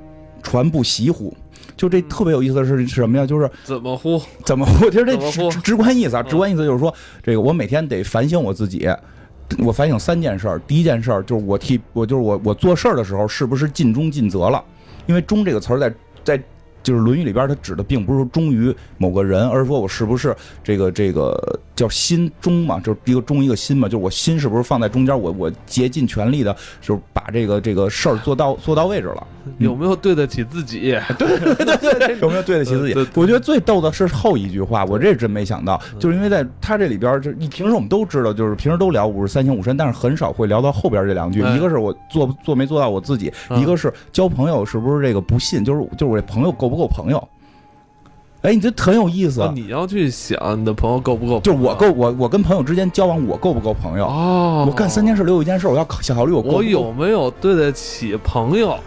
传不习乎？”就这特别有意思的是是什么呀？就是怎么呼？怎么呼？其实这直直观意思啊，直观意思就是说，这个我每天得反省我自己，我反省三件事儿。第一件事儿就是我替我就是我我做事儿的时候是不是尽忠尽责了？因为“忠”这个词儿在在。就是《论语》里边，他指的并不是忠于某个人，而是说我是不是这个这个叫心忠嘛，就是一个忠一个心嘛，就是我心是不是放在中间，我我竭尽全力的，就是把这个这个事儿做到做到位置了，有没有对得起自己？对对对，有没有对得起自己？我觉得最逗的是后一句话，我这真没想到，就是因为在他这里边，就你平时我们都知道，就是平时都聊五十三省吾身，但是很少会聊到后边这两句，一个是我做做没做到我自己，一个是交朋友是不是这个不信，就是就是我这朋友够。不够朋友？哎，你这很有意思。你要去想你的朋友够不够？就我够我我跟朋友之间交往，我够不够朋友？哦，我干三件事留有一件事，我要考虑我我有没有对得起朋友？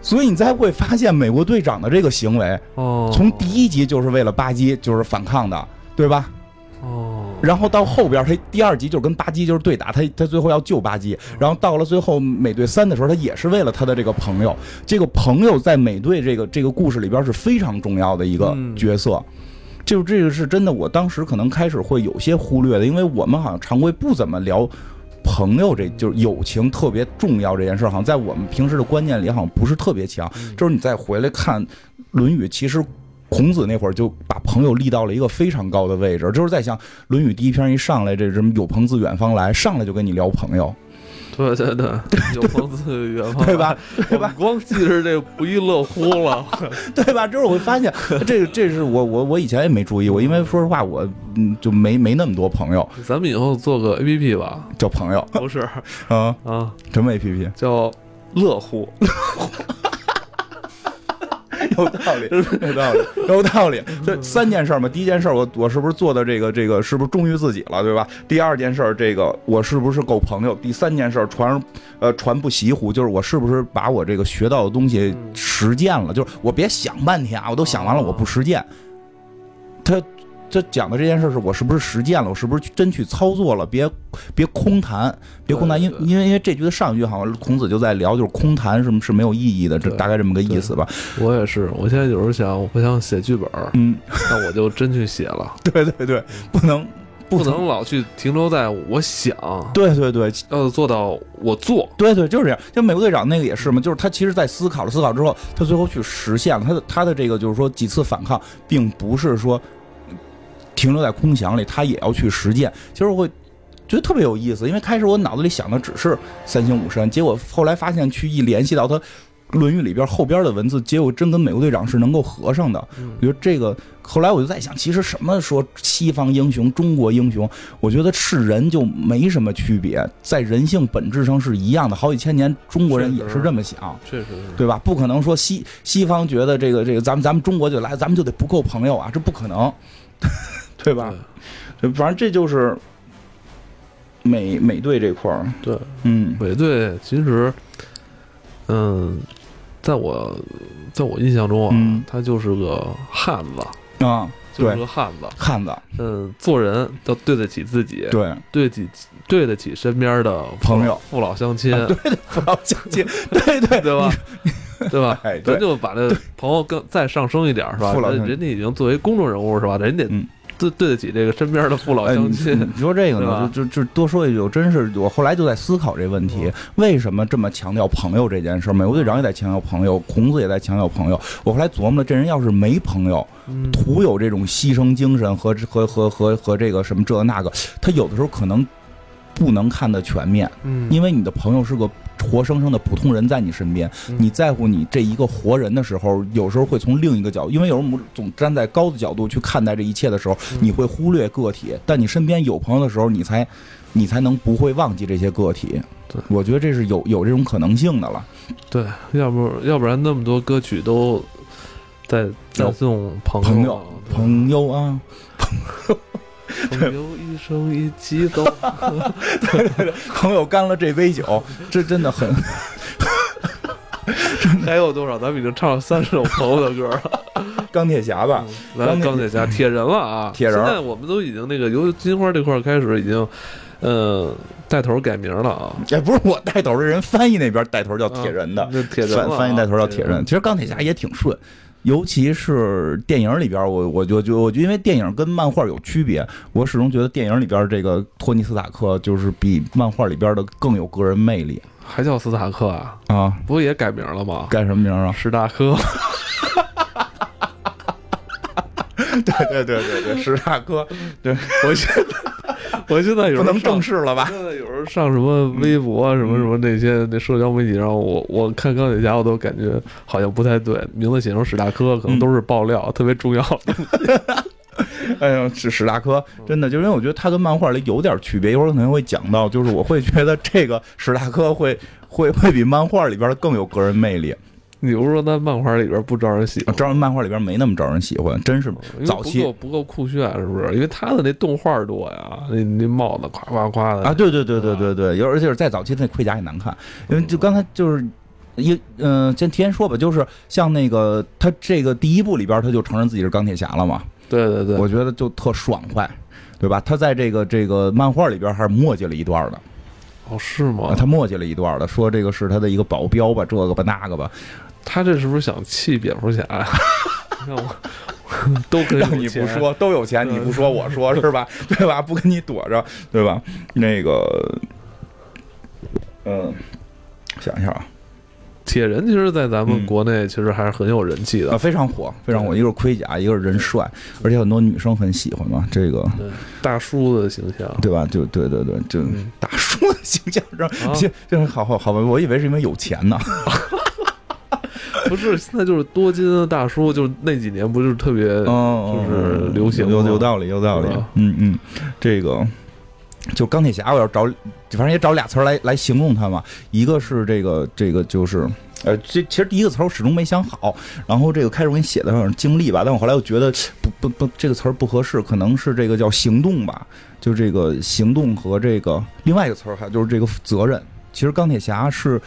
所以你才会发现美国队长的这个行为，哦，从第一集就是为了巴基就是反抗的，对吧？哦。然后到后边，他第二集就是跟巴基就是对打，他他最后要救巴基。然后到了最后美队三的时候，他也是为了他的这个朋友。这个朋友在美队这个这个故事里边是非常重要的一个角色。就这个是真的，我当时可能开始会有些忽略的，因为我们好像常规不怎么聊朋友，这就是友情特别重要这件事，好像在我们平时的观念里好像不是特别强。就是你再回来看《论语》，其实。孔子那会儿就把朋友立到了一个非常高的位置，就是在想《论语》第一篇一上来，这什么“有朋自远方来”，上来就跟你聊朋友。对对 对，有朋自远方，对吧？对吧？光记着这不亦乐乎了，对吧？之后我会发现，这个这是我我我以前也没注意过，因为说实话，我嗯就没没那么多朋友。咱们以后做个 A P P 吧，叫朋友不是啊啊？什么 A P P？叫乐乎。有道理，有道理，有道理。这三件事嘛，第一件事，我我是不是做的这个这个是不是忠于自己了，对吧？第二件事，这个我是不是够朋友？第三件事，传呃传不习乎，就是我是不是把我这个学到的东西实践了？就是我别想半天啊，我都想完了，我不实践。他。这讲的这件事是我是不是实践了？我是不是真去操作了？别别空谈，别空谈，因因为因为这句的上一句好像孔子就在聊，就是空谈是是没有意义的，这大概这么个意思吧。我也是，我现在有时候想，我想写剧本，嗯，那我就真去写了。对对对，不能不能老去停留在我想。对对对，要做到我做。对对，就是这样。就美国队长那个也是嘛，就是他其实在思考了思考之后，他最后去实现了他的他的这个就是说几次反抗，并不是说。停留在空想里，他也要去实践。其实我会觉得特别有意思，因为开始我脑子里想的只是三星五山，结果后来发现去一联系到他《论语》里边后边的文字，结果真跟美国队长是能够合上的。我觉得这个后来我就在想，其实什么说西方英雄、中国英雄，我觉得是人就没什么区别，在人性本质上是一样的。好几千年中国人也是这么想，确实，对吧？不可能说西西方觉得这个这个咱们咱们中国就来，咱们就得不够朋友啊，这不可能。对吧？反正这就是美美队这块儿。对，嗯，美队其实，嗯，在我在我印象中啊，他就是个汉子啊，就是个汉子，汉子。嗯，做人要对得起自己，对，对得起对得起身边的朋友，父老乡亲，对，父老乡亲，对对对吧？对吧？咱就把这朋友更再上升一点，是吧？人家已经作为公众人物，是吧？人家。对对得起这个身边的父老乡亲。你说这个呢，就就就多说一句，我真是我后来就在思考这问题：为什么这么强调朋友这件事？美国队长也在强调朋友，孔子也在强调朋友。我后来琢磨了，这人要是没朋友，徒有这种牺牲精神和和和和和这个什么这那个，他有的时候可能不能看得全面。嗯，因为你的朋友是个。活生生的普通人在你身边，你在乎你这一个活人的时候，有时候会从另一个角，因为有时候我们总站在高的角度去看待这一切的时候，你会忽略个体。但你身边有朋友的时候，你才，你才能不会忘记这些个体。对，我觉得这是有有这种可能性的了。对，要不要不然那么多歌曲都在在送朋友朋友啊。朋友 一生一起走，对对对，朋友干了这杯酒，这真的很。还有多少？咱们已经唱了三首朋友的歌了。钢铁侠吧，来钢铁侠，铁人了啊！铁人，现在我们都已经那个由金花这块开始已经，呃，带头改名了啊！也不是我带头的人，翻译那边带头叫铁人的，铁人翻译带头叫铁人。其实钢铁侠也挺顺。尤其是电影里边，我我就就我就因为电影跟漫画有区别，我始终觉得电影里边这个托尼斯塔克就是比漫画里边的更有个人魅力。还叫斯塔克啊？啊，不也改名了吗？改什么名啊？史大科。对对对对对，史大哥。对我现我现在有不能正式了吧？现在有时候上什么微博啊，什么什么那些那社交媒体上，我我看钢铁侠，我都感觉好像不太对，名字写成史大科，可能都是爆料，特别重要的。哎呦，史史大科，真的，就因为我觉得他跟漫画里有点区别，一会儿可能会讲到，就是我会觉得这个史大科会会会比漫画里边更有个人魅力。你不是说在漫画里边不招人喜欢？招人漫画里边没那么招人喜欢，真是早期不够不够酷炫，是不是？因为他的那动画多呀，那那帽子夸夸夸的啊！对对对对对对，尤而且是在早期那盔甲也难看，因为就刚才就是一嗯，先提前说吧，就是像那个他这个第一部里边他就承认自己是钢铁侠了嘛？对对对，我觉得就特爽快，对吧？他在这个这个漫画里边还是墨迹了一段的。哦，是吗？他墨迹了一段的，说这个是他的一个保镖吧，这个吧那个吧。他这是不是想气蝙蝠侠呀？你看我都让你不说，都有钱，你不说我说是吧？对吧？不跟你躲着，对吧？那个，嗯，想一下啊，铁人其实，在咱们国内其实还是很有人气的啊，非常火，非常火。一个是盔甲，一个是人帅，而且很多女生很喜欢嘛。这个大叔的形象，对吧？就对对对，就大叔的形象，就就是好好好吧。我以为是因为有钱呢。不是，现在就是多金的大叔，就是那几年不就是特别，就是流行，有有道理，有道理。嗯嗯，这个就钢铁侠，我要找，反正也找俩词儿来来形容他嘛。一个是这个这个就是呃，这其实第一个词儿我始终没想好，然后这个开始我给你写的上经历吧，但我后来又觉得不不不，这个词儿不合适，可能是这个叫行动吧，就这个行动和这个另外一个词儿还就是这个责任。其实钢铁侠是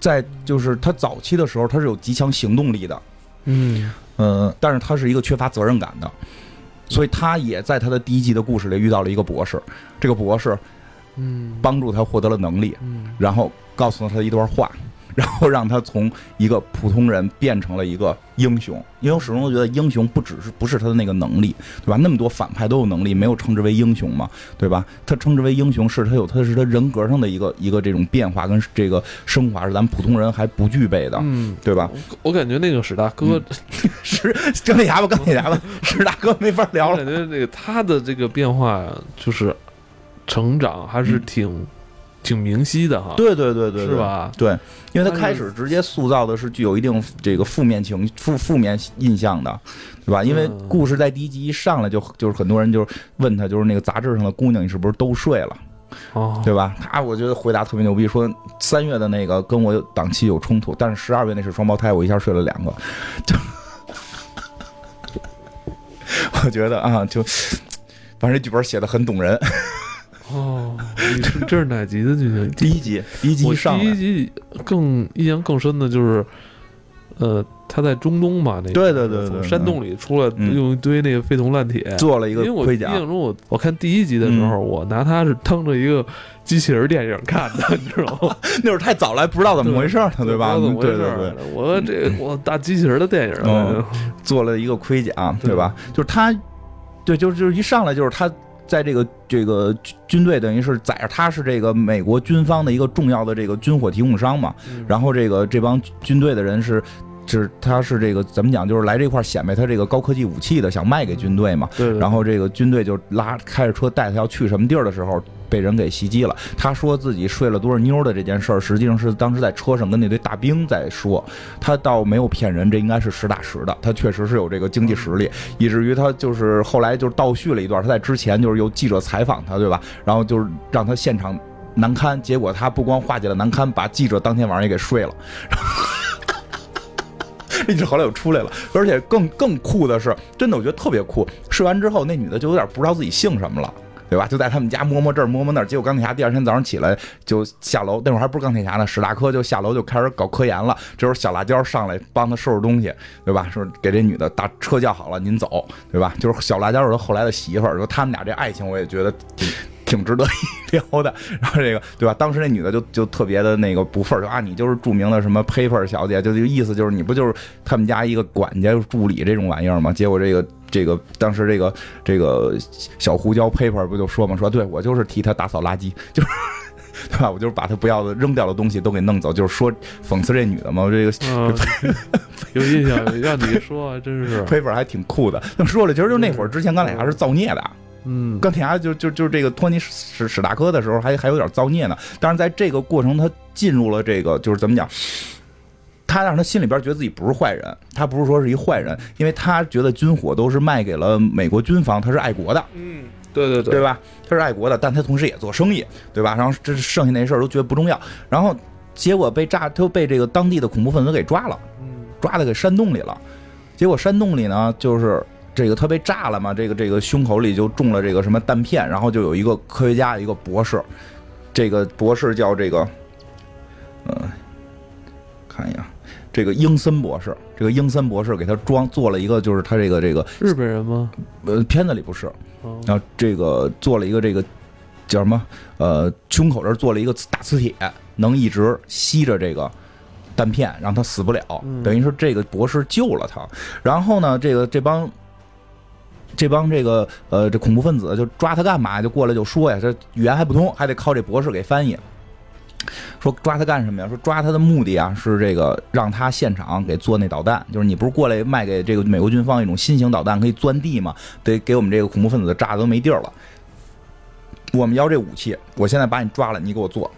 在就是他早期的时候他是有极强行动力的，嗯。呃，但是他是一个缺乏责任感的，所以他也在他的第一季的故事里遇到了一个博士，这个博士嗯。帮助他获得了能力，嗯，然后告诉了他一段话。然后让他从一个普通人变成了一个英雄，因为我始终都觉得英雄不只是不是他的那个能力，对吧？那么多反派都有能力，没有称之为英雄嘛，对吧？他称之为英雄是他有他是他人格上的一个一个这种变化跟这个升华是咱们普通人还不具备的，嗯，对吧？我感觉那个史大哥是钢铁侠吧？钢铁侠吧？史大哥没法聊了。感觉那个他的这个变化就是成长还是挺。挺明晰的哈，对对对对，是吧？对，因为他开始直接塑造的是具有一定这个负面情负负面印象的，对吧？因为故事在第一集一上来就就是很多人就问他，就是那个杂志上的姑娘，你是不是都睡了？哦，对吧？他我觉得回答特别牛逼，说三月的那个跟我档期有冲突，但是十二月那是双胞胎，我一下睡了两个，就 我觉得啊，就反正这剧本写的很懂人。哦，这是哪集的剧情？第一集，第一集上。第一集更印象更深的就是，呃，他在中东嘛，那对对对，从山洞里出来，用一堆那个废铜烂铁做了一个盔甲。印象中，我我看第一集的时候，我拿它是当着一个机器人电影看的，你知道吗？那会儿太早了，不知道怎么回事儿，对吧？怎么回事儿？我这我大机器人的电影，做了一个盔甲，对吧？就是他，对，就是就是一上来就是他。在这个这个军队等于是载着他是这个美国军方的一个重要的这个军火提供商嘛，然后这个这帮军队的人是是他是这个怎么讲就是来这块显摆他这个高科技武器的，想卖给军队嘛，然后这个军队就拉开着车带他要去什么地儿的时候。被人给袭击了。他说自己睡了多少妞的这件事儿，实际上是当时在车上跟那堆大兵在说。他倒没有骗人，这应该是实打实的。他确实是有这个经济实力，以至于他就是后来就是倒叙了一段。他在之前就是有记者采访他，对吧？然后就是让他现场难堪，结果他不光化解了难堪，把记者当天晚上也给睡了。一直后来又出来了，而且更更酷的是，真的我觉得特别酷。睡完之后，那女的就有点不知道自己姓什么了。对吧？就在他们家摸摸这儿摸摸那儿，结果钢铁侠第二天早上起来就下楼，那会儿还不是钢铁侠呢，史大科就下楼就开始搞科研了。这时候小辣椒上来帮他收拾东西，对吧？说给这女的打车叫好了，您走，对吧？就是小辣椒是后来的媳妇儿，说他们俩这爱情我也觉得挺挺值得一聊的。然后这个对吧？当时那女的就就特别的那个不忿儿，说啊你就是著名的什么 paper 小姐，就意思就是你不就是他们家一个管家助理这种玩意儿吗？结果这个。这个当时这个这个小胡椒 paper 不就说嘛，说对我就是替他打扫垃圾，就是 对吧？我就是把他不要的扔掉的东西都给弄走，就是说讽刺这女的嘛。这个 有印象，让你说真是 paper 还挺酷的。那说了，其实就那会儿之前钢铁侠是造孽的，嗯，钢铁侠就就就是这个托尼史史大哥的时候还还有点造孽呢。但是在这个过程，他进入了这个就是怎么讲？他让他心里边觉得自己不是坏人，他不是说是一坏人，因为他觉得军火都是卖给了美国军方，他是爱国的。嗯，对对对，对吧？他是爱国的，但他同时也做生意，对吧？然后这剩下那事儿都觉得不重要，然后结果被炸，他被这个当地的恐怖分子给抓了，抓的给山洞里了。结果山洞里呢，就是这个他被炸了嘛，这个这个胸口里就中了这个什么弹片，然后就有一个科学家，一个博士，这个博士叫这个，嗯，看一眼。这个英森博士，这个英森博士给他装做了一个，就是他这个这个日本人吗？呃，片子里不是，然后这个做了一个这个叫什么？呃，胸口这儿做了一个大磁铁，能一直吸着这个弹片，让他死不了。等于说这个博士救了他。然后呢，这个这帮这帮这个呃这恐怖分子就抓他干嘛？就过来就说呀，这语言还不通，还得靠这博士给翻译。说抓他干什么呀？说抓他的目的啊，是这个让他现场给做那导弹。就是你不是过来卖给这个美国军方一种新型导弹，可以钻地吗？得给我们这个恐怖分子炸的都没地儿了。我们要这武器，我现在把你抓了，你给我做。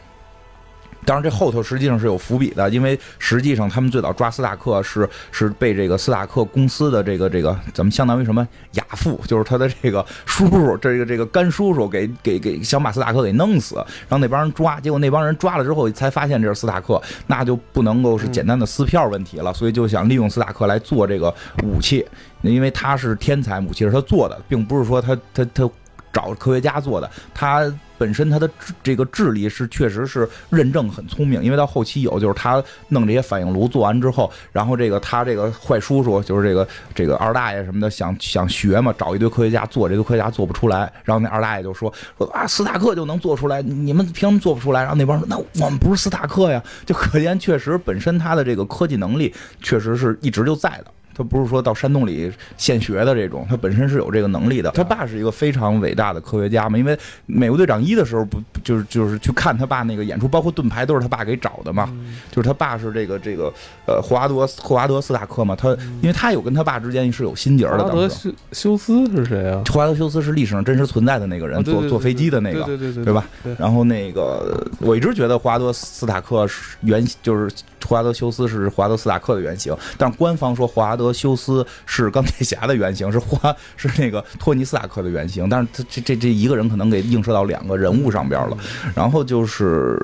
当然，这后头实际上是有伏笔的，因为实际上他们最早抓斯塔克是是被这个斯塔克公司的这个这个怎么相当于什么亚父，就是他的这个叔叔，这个这个干叔叔给给给想把斯塔克给弄死，让那帮人抓，结果那帮人抓了之后才发现这是斯塔克，那就不能够是简单的撕票问题了，所以就想利用斯塔克来做这个武器，因为他是天才，武器是他做的，并不是说他他他找科学家做的，他。本身他的这个智力是确实是认证很聪明，因为到后期有就是他弄这些反应炉做完之后，然后这个他这个坏叔叔就是这个这个二大爷什么的想 想学嘛，找一堆科学家做，这堆科学家做不出来，然后那二大爷就说说啊斯塔克就能做出来，你们凭什么做不出来？然后那帮说那我们不是斯塔克呀，就可见确实本身他的这个科技能力确实是一直就在的。他不是说到山洞里现学的这种，他本身是有这个能力的。他爸是一个非常伟大的科学家嘛，因为美国队长一的时候不就是就是去看他爸那个演出，包括盾牌都是他爸给找的嘛。就是他爸是这个这个呃霍华德霍华德斯塔克嘛，他因为他有跟他爸之间是有心结的。霍华德修修斯是谁啊？霍华德修斯是历史上真实存在的那个人，坐坐飞机的那个，对对对，对吧？然后那个我一直觉得霍华德斯塔克是原就是霍华德修斯是霍华德斯塔克的原型，但是官方说霍华德修斯是钢铁侠的原型，是花是那个托尼斯塔克的原型，但是他这这这一个人可能给映射到两个人物上边了。然后就是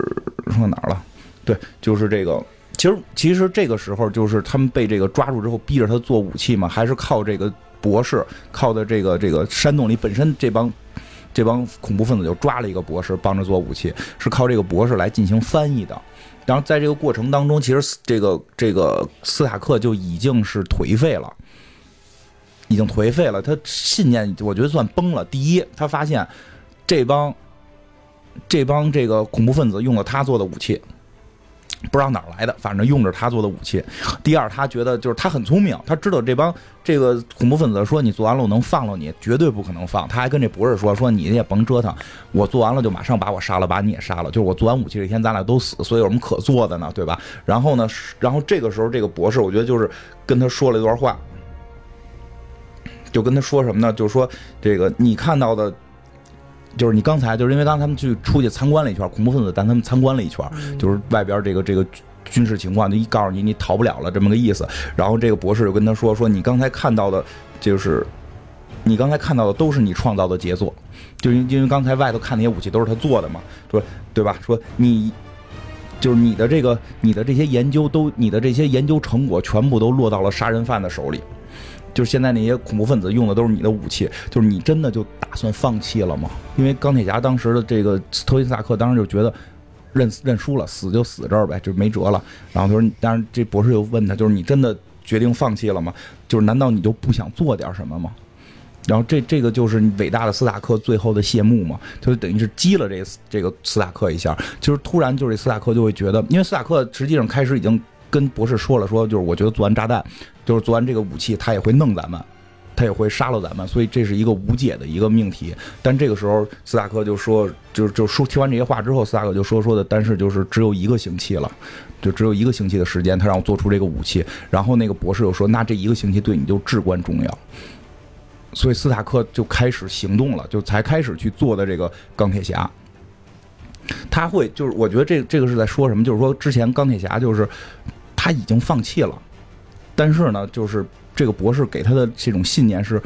说哪儿了？对，就是这个。其实其实这个时候就是他们被这个抓住之后，逼着他做武器嘛，还是靠这个博士，靠的这个这个山洞里本身这帮这帮恐怖分子就抓了一个博士帮着做武器，是靠这个博士来进行翻译的。然后在这个过程当中，其实这个这个斯塔克就已经是颓废了，已经颓废了。他信念我觉得算崩了。第一，他发现这帮这帮这个恐怖分子用了他做的武器。不知道哪儿来的，反正用着他做的武器。第二，他觉得就是他很聪明，他知道这帮这个恐怖分子说你做完了我能放了你，绝对不可能放。他还跟这博士说说你也甭折腾，我做完了就马上把我杀了，把你也杀了。就是我做完武器这天咱俩都死，所以有什么可做的呢？对吧？然后呢，然后这个时候这个博士我觉得就是跟他说了一段话，就跟他说什么呢？就是说这个你看到的。就是你刚才就是因为当他们去出去参观了一圈，恐怖分子带他们参观了一圈，就是外边这个这个军事情况，就一告诉你你逃不了了这么个意思。然后这个博士就跟他说说你刚才看到的，就是你刚才看到的都是你创造的杰作，就因因为刚才外头看那些武器都是他做的嘛，说对吧？说你就是你的这个你的这些研究都你的这些研究成果全部都落到了杀人犯的手里。就是现在那些恐怖分子用的都是你的武器，就是你真的就打算放弃了吗？因为钢铁侠当时的这个托尼斯塔克当时就觉得认认输了，死就死这儿呗，就没辙了。然后他说，当然这博士又问他，就是你真的决定放弃了吗？就是难道你就不想做点什么吗？然后这这个就是伟大的斯塔克最后的谢幕嘛，他就等于是激了这这个斯塔克一下，就是突然就是斯塔克就会觉得，因为斯塔克实际上开始已经。跟博士说了说，就是我觉得做完炸弹，就是做完这个武器，他也会弄咱们，他也会杀了咱们，所以这是一个无解的一个命题。但这个时候，斯塔克就说，就就说听完这些话之后，斯塔克就说说的，但是就是只有一个星期了，就只有一个星期的时间，他让我做出这个武器。然后那个博士又说，那这一个星期对你就至关重要。所以斯塔克就开始行动了，就才开始去做的这个钢铁侠。他会就是，我觉得这这个是在说什么？就是说之前钢铁侠就是。他已经放弃了，但是呢，就是这个博士给他的这种信念是，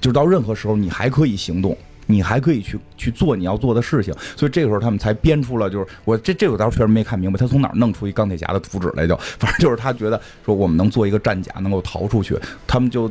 就到任何时候你还可以行动，你还可以去去做你要做的事情。所以这个时候他们才编出了，就是我这这我倒是确实没看明白，他从哪儿弄出一钢铁侠的图纸来就，反正就是他觉得说我们能做一个战甲能够逃出去，他们就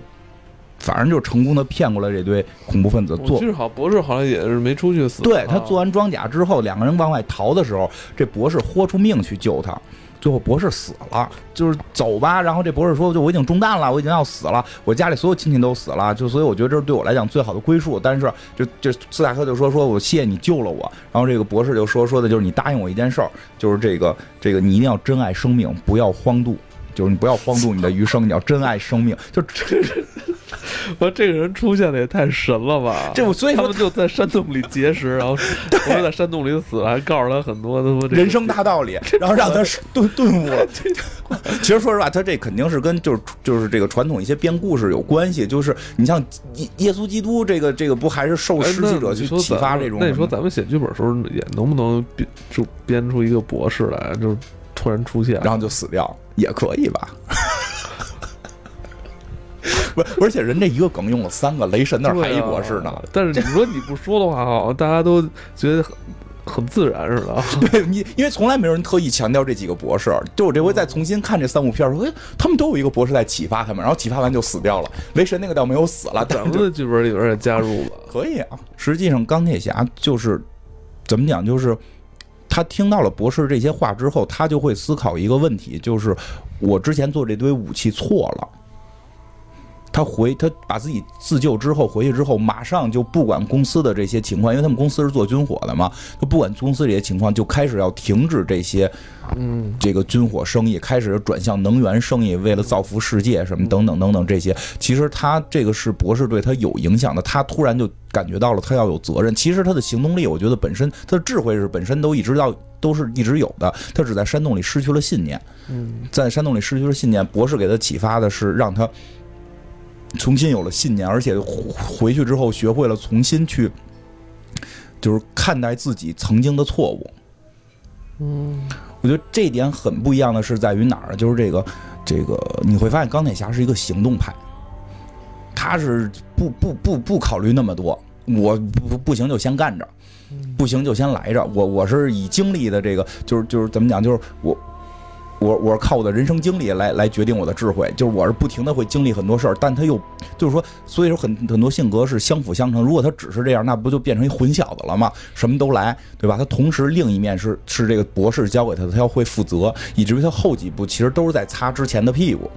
反正就成功的骗过了这堆恐怖分子。做好博士好像也是没出去死。对他做完装甲之后，两个人往外逃的时候，这博士豁出命去救他。最后博士死了，就是走吧。然后这博士说：“就我已经中弹了，我已经要死了，我家里所有亲戚都死了，就所以我觉得这是对我来讲最好的归宿。”但是，就就斯塔克就说：“说我谢谢你救了我。”然后这个博士就说：“说的就是你答应我一件事儿，就是这个这个你一定要珍爱生命，不要荒度，就是你不要荒度你的余生，你要珍爱生命。”就这 我这个人出现的也太神了吧！这我所以他们就在山洞里结识，然后我说在山洞里死了，还告诉他很多他妈人生大道理，然后让他顿顿悟了。其实说实话，他这肯定是跟就是就是这个传统一些编故事有关系。就是你像耶耶稣基督这个这个不还是受施洗者去启发这种？那你说咱们写剧本时候也能不能编就编出一个博士来，就突然出现，然后就死掉，也可以吧？不，而且人这一个梗用了三个，雷神那儿还一博士呢。但是你说你不说的话，好像大家都觉得很很自然似的。对你，因为从来没有人特意强调这几个博士。就我这回再重新看这三部片，说哎，他们都有一个博士在启发他们，然后启发完就死掉了。雷神那个倒没有死了，咱们的剧本里边也加入了。可以啊，实际上钢铁侠就是怎么讲，就是他听到了博士这些话之后，他就会思考一个问题，就是我之前做这堆武器错了。他回他把自己自救之后回去之后，马上就不管公司的这些情况，因为他们公司是做军火的嘛，就不管公司这些情况，就开始要停止这些，嗯，这个军火生意，开始转向能源生意，为了造福世界什么等等等等这些。其实他这个是博士对他有影响的，他突然就感觉到了他要有责任。其实他的行动力，我觉得本身他的智慧是本身都一直到都是一直有的，他只在山洞里失去了信念。嗯，在山洞里失去了信念，博士给他启发的是让他。重新有了信念，而且回去之后学会了重新去，就是看待自己曾经的错误。嗯，我觉得这一点很不一样的是在于哪儿？就是这个，这个你会发现钢铁侠是一个行动派，他是不不不不考虑那么多，我不不行就先干着，不行就先来着。我我是以经历的这个，就是就是怎么讲，就是我。我我是靠我的人生经历来来决定我的智慧，就是我是不停的会经历很多事儿，但他又就是说，所以说很很多性格是相辅相成。如果他只是这样，那不就变成一混小子了吗？什么都来，对吧？他同时另一面是是这个博士教给他的，他要会负责，以至于他后几步其实都是在擦之前的屁股，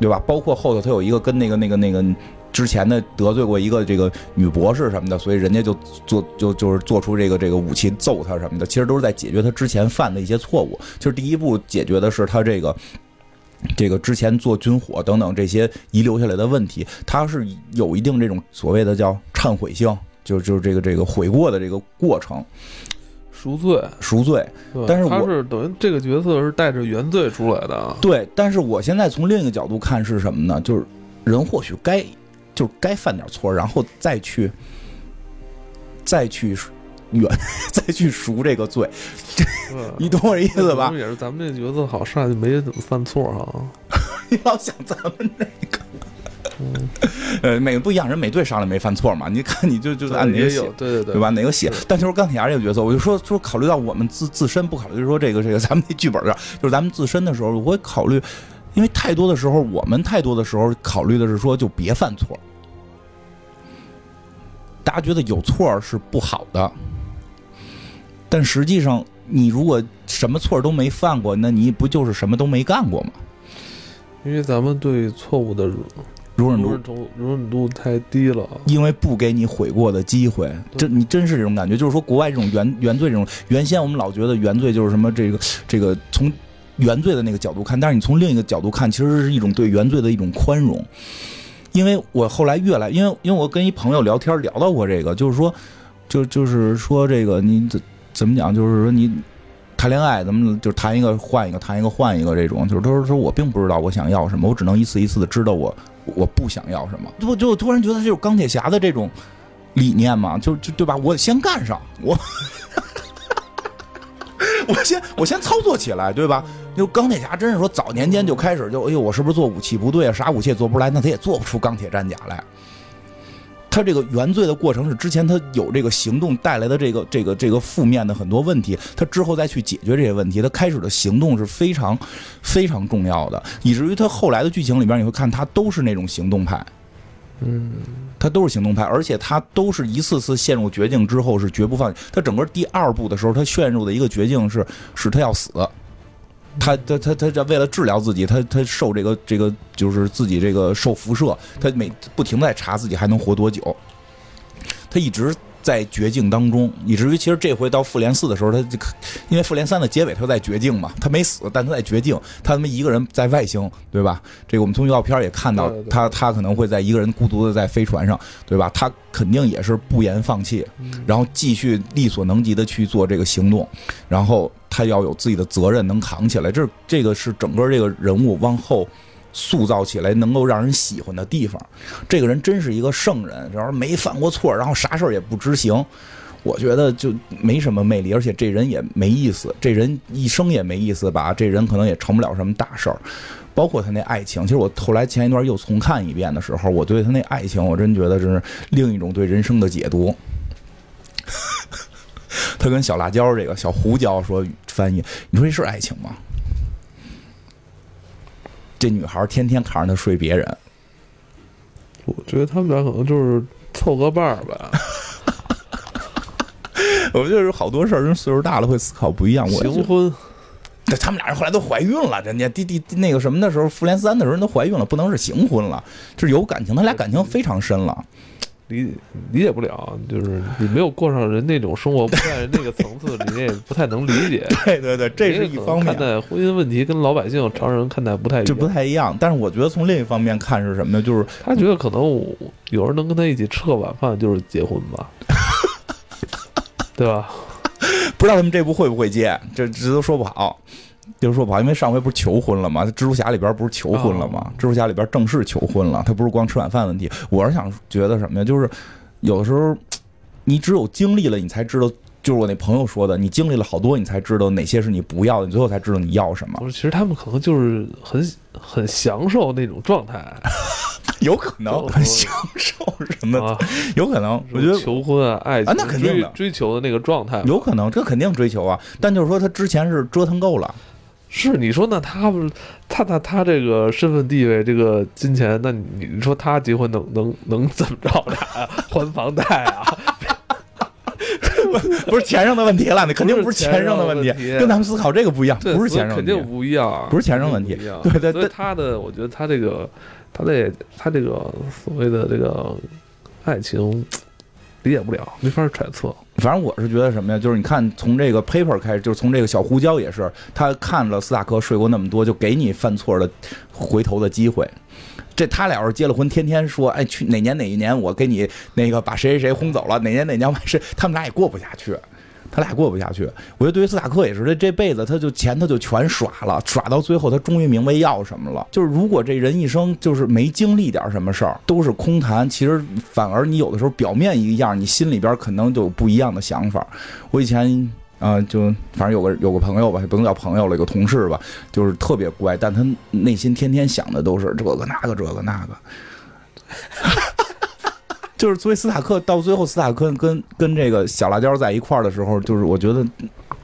对吧？包括后头他有一个跟那个那个那个。之前的得罪过一个这个女博士什么的，所以人家就做就就是做出这个这个武器揍他什么的，其实都是在解决他之前犯的一些错误。就是第一步解决的是他这个这个之前做军火等等这些遗留下来的问题，他是有一定这种所谓的叫忏悔性，就就是这个这个悔过的这个过程，赎罪赎罪。但是他是等于这个角色是带着原罪出来的。对，但是我现在从另一个角度看是什么呢？就是人或许该。就该犯点错，然后再去，再去远，再去赎这个罪，你懂我意思吧？也是咱们这角色好上去没怎么犯错哈。你老想咱们那个，呃，每个不一样，人美队上来没犯错嘛？你看，你就就按哪个写，对对对，对吧？哪个写？但就是钢铁侠这个角色，我就说说考虑到我们自自身，不考虑说这个这个咱们那剧本上，就是咱们自身的时候，我会考虑。因为太多的时候，我们太多的时候考虑的是说，就别犯错。大家觉得有错是不好的，但实际上，你如果什么错都没犯过，那你不就是什么都没干过吗？因为咱们对错误的容忍度容忍度太低了，因为不给你悔过的机会。这你真是这种感觉，就是说，国外这种原原罪这种，原先我们老觉得原罪就是什么这个这个从。原罪的那个角度看，但是你从另一个角度看，其实是一种对原罪的一种宽容。因为我后来越来，因为因为我跟一朋友聊天聊到过这个，就是说，就就是说这个你怎怎么讲，就是说你谈恋爱怎么就谈一个换一个，谈一个换一个这种，就是他说说我并不知道我想要什么，我只能一次一次的知道我我不想要什么。就就突然觉得就是钢铁侠的这种理念嘛，就就对吧？我先干上我。我先我先操作起来，对吧？就钢铁侠真是说早年间就开始就哎呦，我是不是做武器不对啊？啥武器也做不出来，那他也做不出钢铁战甲来。他这个原罪的过程是之前他有这个行动带来的这个这个这个负面的很多问题，他之后再去解决这些问题，他开始的行动是非常非常重要的，以至于他后来的剧情里边你会看他都是那种行动派。嗯，他都是行动派，而且他都是一次次陷入绝境之后是绝不放弃。他整个第二部的时候，他陷入的一个绝境是，是他要死。他他他他为了治疗自己，他他受这个这个就是自己这个受辐射，他每不停在查自己还能活多久。他一直在绝境当中，以至于其实这回到复联四的时候，他就因为复联三的结尾他在绝境嘛，他没死，但他在绝境，他他妈一个人在外星，对吧？这个我们从预告片也看到，他他可能会在一个人孤独的在飞船上，对吧？他肯定也是不言放弃，然后继续力所能及的去做这个行动，然后他要有自己的责任能扛起来，这这个是整个这个人物往后。塑造起来能够让人喜欢的地方，这个人真是一个圣人，然后没犯过错，然后啥事儿也不执行，我觉得就没什么魅力，而且这人也没意思，这人一生也没意思吧，这人可能也成不了什么大事儿，包括他那爱情，其实我后来前一段又重看一遍的时候，我对他那爱情，我真觉得这是另一种对人生的解读。他跟小辣椒这个小胡椒说翻译，你说这是爱情吗？这女孩天天扛着他睡别人，我觉得他们俩可能就是凑个伴儿吧。我觉得有好多事儿，人岁数大了会思考不一样。我行婚，这他们俩人后来都怀孕了，人家弟弟那个什么的时候，复联三的时候人都怀孕了，不能是行婚了，就是有感情，他俩感情非常深了。理理解不了，就是你没有过上人那种生活，不在那个层次，你也不太能理解。对对对，这是一方面。看待婚姻问题跟老百姓常人看待不太就不太一样。但是我觉得从另一方面看是什么呢？就是他觉得可能有人能跟他一起吃个晚饭就是结婚吧，对吧？不知道他们这部会不会接，这这都说不好。就是说不好，因为上回不是求婚了吗？蜘蛛侠里边不是求婚了吗？蜘蛛侠里边正式求婚了，他不是光吃晚饭问题。我是想觉得什么呀？就是有的时候，你只有经历了，你才知道。就是我那朋友说的，你经历了好多，你才知道哪些是你不要的，你最后才知道你要什么。不是，其实他们可能就是很很享受那种状态，有可能很享受什么？有可能，我觉得求婚啊，爱情，那肯定的，追求的那个状态，有可能，这肯定追求啊。但就是说，他之前是折腾够了。是你说那他们他他他这个身份地位这个金钱，那你说他结婚能能能怎么着呀？还房贷啊？不是钱上的问题了，那肯定不是钱上的问题，跟咱们思考这个不一样，不是钱上肯定不一样，不是钱上问题。对对对，他的我觉得他这个他这他这个所谓的这个爱情理解不了，没法揣测。反正我是觉得什么呀？就是你看，从这个 paper 开始，就是从这个小胡椒也是，他看了斯塔克睡过那么多，就给你犯错的回头的机会。这他俩要是结了婚，天天说，哎，去哪年哪一年我给你那个把谁谁谁轰走了，哪年哪年完事，他们俩也过不下去。他俩过不下去，我觉得对于斯塔克也是，这这辈子他就钱他就全耍了，耍到最后他终于明白要什么了。就是如果这人一生就是没经历点什么事儿，都是空谈。其实反而你有的时候表面一样，你心里边可能就有不一样的想法。我以前啊，就反正有个有个朋友吧，也不能叫朋友了，有个同事吧，就是特别乖，但他内心天天想的都是这个那个这个那个。就是，作为斯塔克到最后，斯塔克跟跟这个小辣椒在一块儿的时候，就是我觉得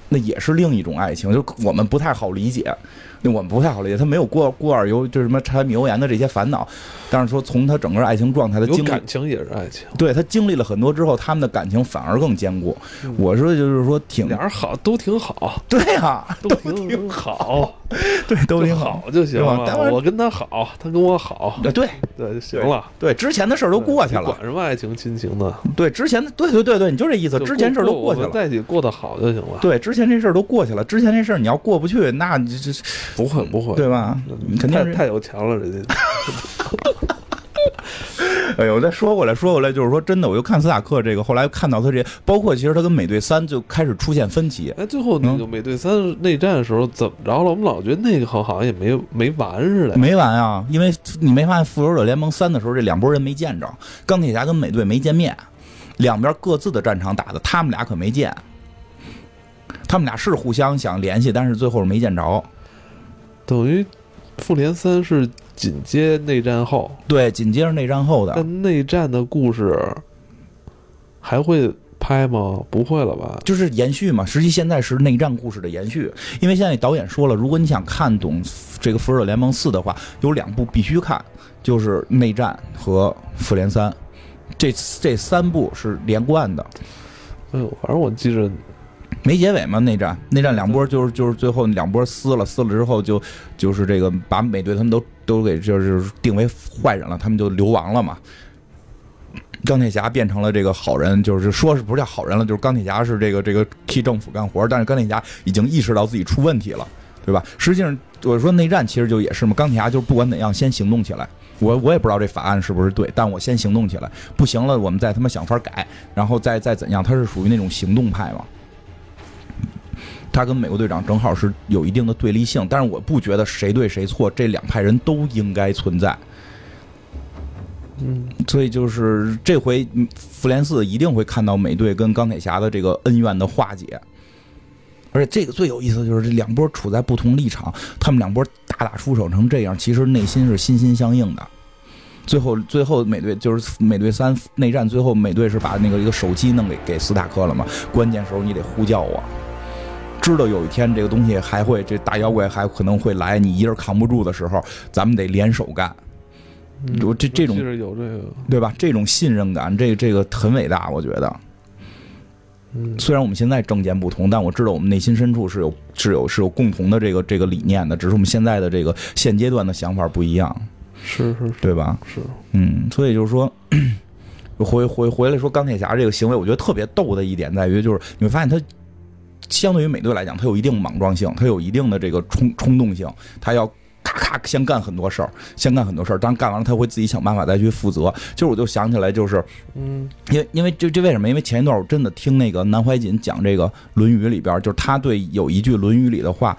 那也是另一种爱情，就我们不太好理解。那我们不太好理解，他没有过过二油，就是什么柴米油盐的这些烦恼。但是说从他整个爱情状态，的经历感情也是爱情。对他经历了很多之后，他们的感情反而更坚固。我说就是说挺俩人好，都挺好。对呀，都挺好。对，都挺好就行了。我跟他好，他跟我好。对对对，就行了。对，之前的事儿都过去了。管什么爱情亲情的？对，之前的对对对对，你就这意思。之前事儿都过去了，在一起过得好就行了。对，之前这事儿都过去了。之前这事儿你要过不去，那这这不会不会，对吧？肯定是太有钱了，人家。哎呦，再说过来说过来，就是说真的，我又看斯塔克这个，后来看到他这，包括其实他跟美队三就开始出现分歧。哎，最后那个美队三内战的时候怎么着了？我们老觉得那个好好像也没没完似的。没完啊，因为你没发现复仇者联盟三的时候，这两拨人没见着，钢铁侠跟美队没见面，两边各自的战场打的，他们俩可没见。他们俩是互相想联系，但是最后没见着。等于复联三是。紧接内战后，对，紧接着内战后的。那内战的故事还会拍吗？不会了吧？就是延续嘛。实际现在是内战故事的延续，因为现在导演说了，如果你想看懂这个《复仇者联盟四》的话，有两部必须看，就是内战和复联三，这这三部是连贯的。哎呦，反正我记着。没结尾嘛？内战，内战两波就是就是最后两波撕了，撕了之后就就是这个把美队他们都都给就是定为坏人了，他们就流亡了嘛。钢铁侠变成了这个好人，就是说是不是叫好人了？就是钢铁侠是这个这个替政府干活，但是钢铁侠已经意识到自己出问题了，对吧？实际上我说内战其实就也是嘛，钢铁侠就是不管怎样先行动起来。我我也不知道这法案是不是对，但我先行动起来，不行了我们再他妈想法改，然后再再怎样？他是属于那种行动派嘛？他跟美国队长正好是有一定的对立性，但是我不觉得谁对谁错，这两派人都应该存在。嗯，所以就是这回复联四一定会看到美队跟钢铁侠的这个恩怨的化解，而且这个最有意思的就是这两波处在不同立场，他们两波大打出手成这样，其实内心是心心相印的。最后，最后美队就是美队三内战，最后美队是把那个一个手机弄给给斯塔克了嘛？关键时候你得呼叫我，知道有一天这个东西还会这大妖怪还可能会来，你一人扛不住的时候，咱们得联手干。就这这种有这个对吧？这种信任感，这个这个很伟大，我觉得。嗯，虽然我们现在政见不同，但我知道我们内心深处是有是有是有共同的这个这个理念的，只是我们现在的这个现阶段的想法不一样。是是，对吧？是，嗯，所以就是说，回回回来说钢铁侠这个行为，我觉得特别逗的一点在于，就是你会发现他相对于美队来讲，他有一定莽撞性，他有一定的这个冲冲动性，他要。咔咔，先干很多事儿，先干很多事儿。当干完了，他会自己想办法再去负责。就是我就想起来，就是，嗯，因为因为这这为什么？因为前一段我真的听那个南怀瑾讲这个《论语》里边，就是他对有一句《论语》里的话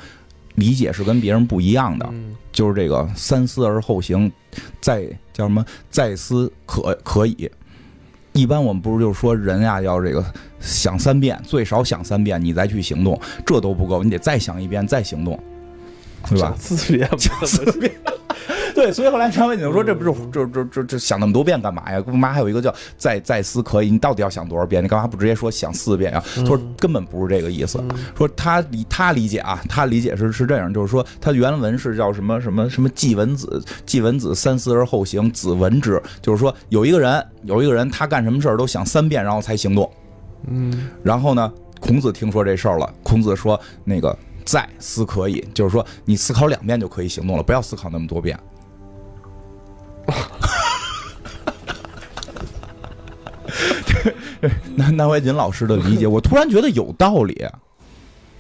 理解是跟别人不一样的，就是这个“三思而后行”，再叫什么“再思可可以”。一般我们不是就是说人呀要这个想三遍，最少想三遍，你再去行动，这都不够，你得再想一遍再行动。对吧？四遍，四遍。对，所以后来张伟你就说，这不是这这这这想那么多遍干嘛呀？干嘛还有一个叫再再思可以？你到底要想多少遍？你干嘛不直接说想四遍啊？他说根本不是这个意思。说他理他理解啊，他理解是是这样，就是说他原文是叫什么什么什么季文子，季文子三思而后行，子闻之。就是说有一个人有一个人，他干什么事儿都想三遍，然后才行动。嗯，然后呢，孔子听说这事儿了，孔子说那个。在思可以，就是说你思考两遍就可以行动了，不要思考那么多遍。南南怀瑾老师的理解，我突然觉得有道理。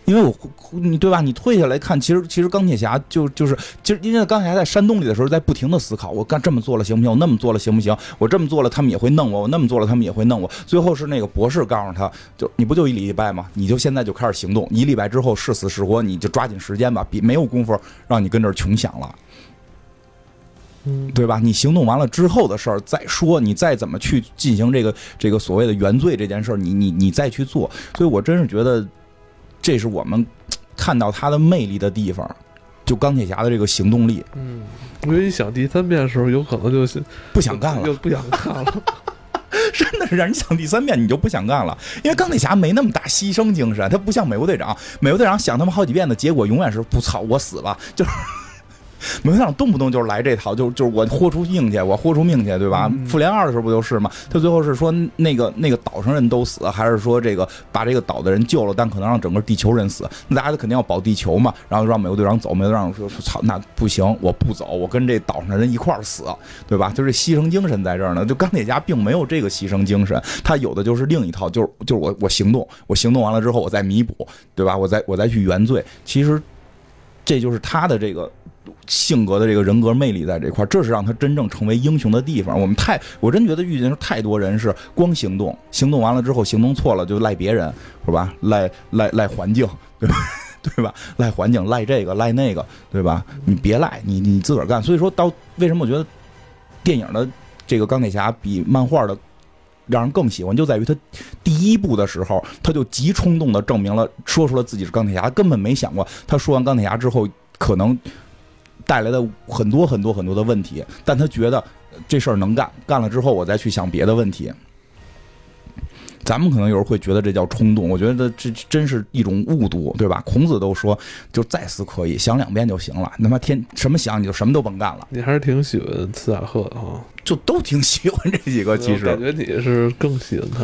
因为我你对吧？你退下来看，其实其实钢铁侠就就是，其实因为钢铁侠在山洞里的时候，在不停的思考，我干这么做了行不行？我那么做了行不行？我这么做了，他们也会弄我；我那么做了，他们也会弄我。最后是那个博士告诉他，就你不就一礼拜吗？你就现在就开始行动，一礼拜之后是死是活，你就抓紧时间吧，比没有功夫让你跟这儿穷想了，对吧？你行动完了之后的事儿再说，你再怎么去进行这个这个所谓的原罪这件事儿，你你你再去做。所以我真是觉得。这是我们看到他的魅力的地方，就钢铁侠的这个行动力。嗯，因为你想第三遍的时候，有可能就是不想干了，就不想干了。真的是让你想第三遍，你就不想干了。因为钢铁侠没那么大牺牲精神，他不像美国队长，美国队长想他们好几遍的结果，永远是不操我死了，就是。美队长动不动就是来这套，就就是我豁出命去，我豁出命去，对吧？复联二的时候不就是吗？他最后是说那个那个岛上人都死，还是说这个把这个岛的人救了，但可能让整个地球人死？那大家肯定要保地球嘛。然后让美国队长走，美国队长说：“操，那不行，我不走，我跟这岛上的人一块儿死，对吧？”就是牺牲精神在这儿呢。就钢铁侠并没有这个牺牲精神，他有的就是另一套，就是就是我我行动，我行动完了之后我再弥补，对吧？我再我再去原罪。其实这就是他的这个。性格的这个人格魅力在这块这是让他真正成为英雄的地方。我们太，我真觉得遇见太多人是光行动，行动完了之后行动错了就赖别人，是吧？赖赖赖环境，对吧？对吧？赖环境，赖这个，赖那个，对吧？你别赖，你你自个儿干。所以说到为什么我觉得电影的这个钢铁侠比漫画的让人更喜欢，就在于他第一部的时候他就极冲动的证明了，说出了自己是钢铁侠，根本没想过他说完钢铁侠之后可能。带来的很多很多很多的问题，但他觉得这事儿能干，干了之后我再去想别的问题。咱们可能有时候会觉得这叫冲动，我觉得这真是一种误读，对吧？孔子都说，就再思可以，想两遍就行了。他妈天什么想你就什么都甭干了。你还是挺喜欢斯塔赫的哈，就都挺喜欢这几个。其实感觉你是更喜欢他。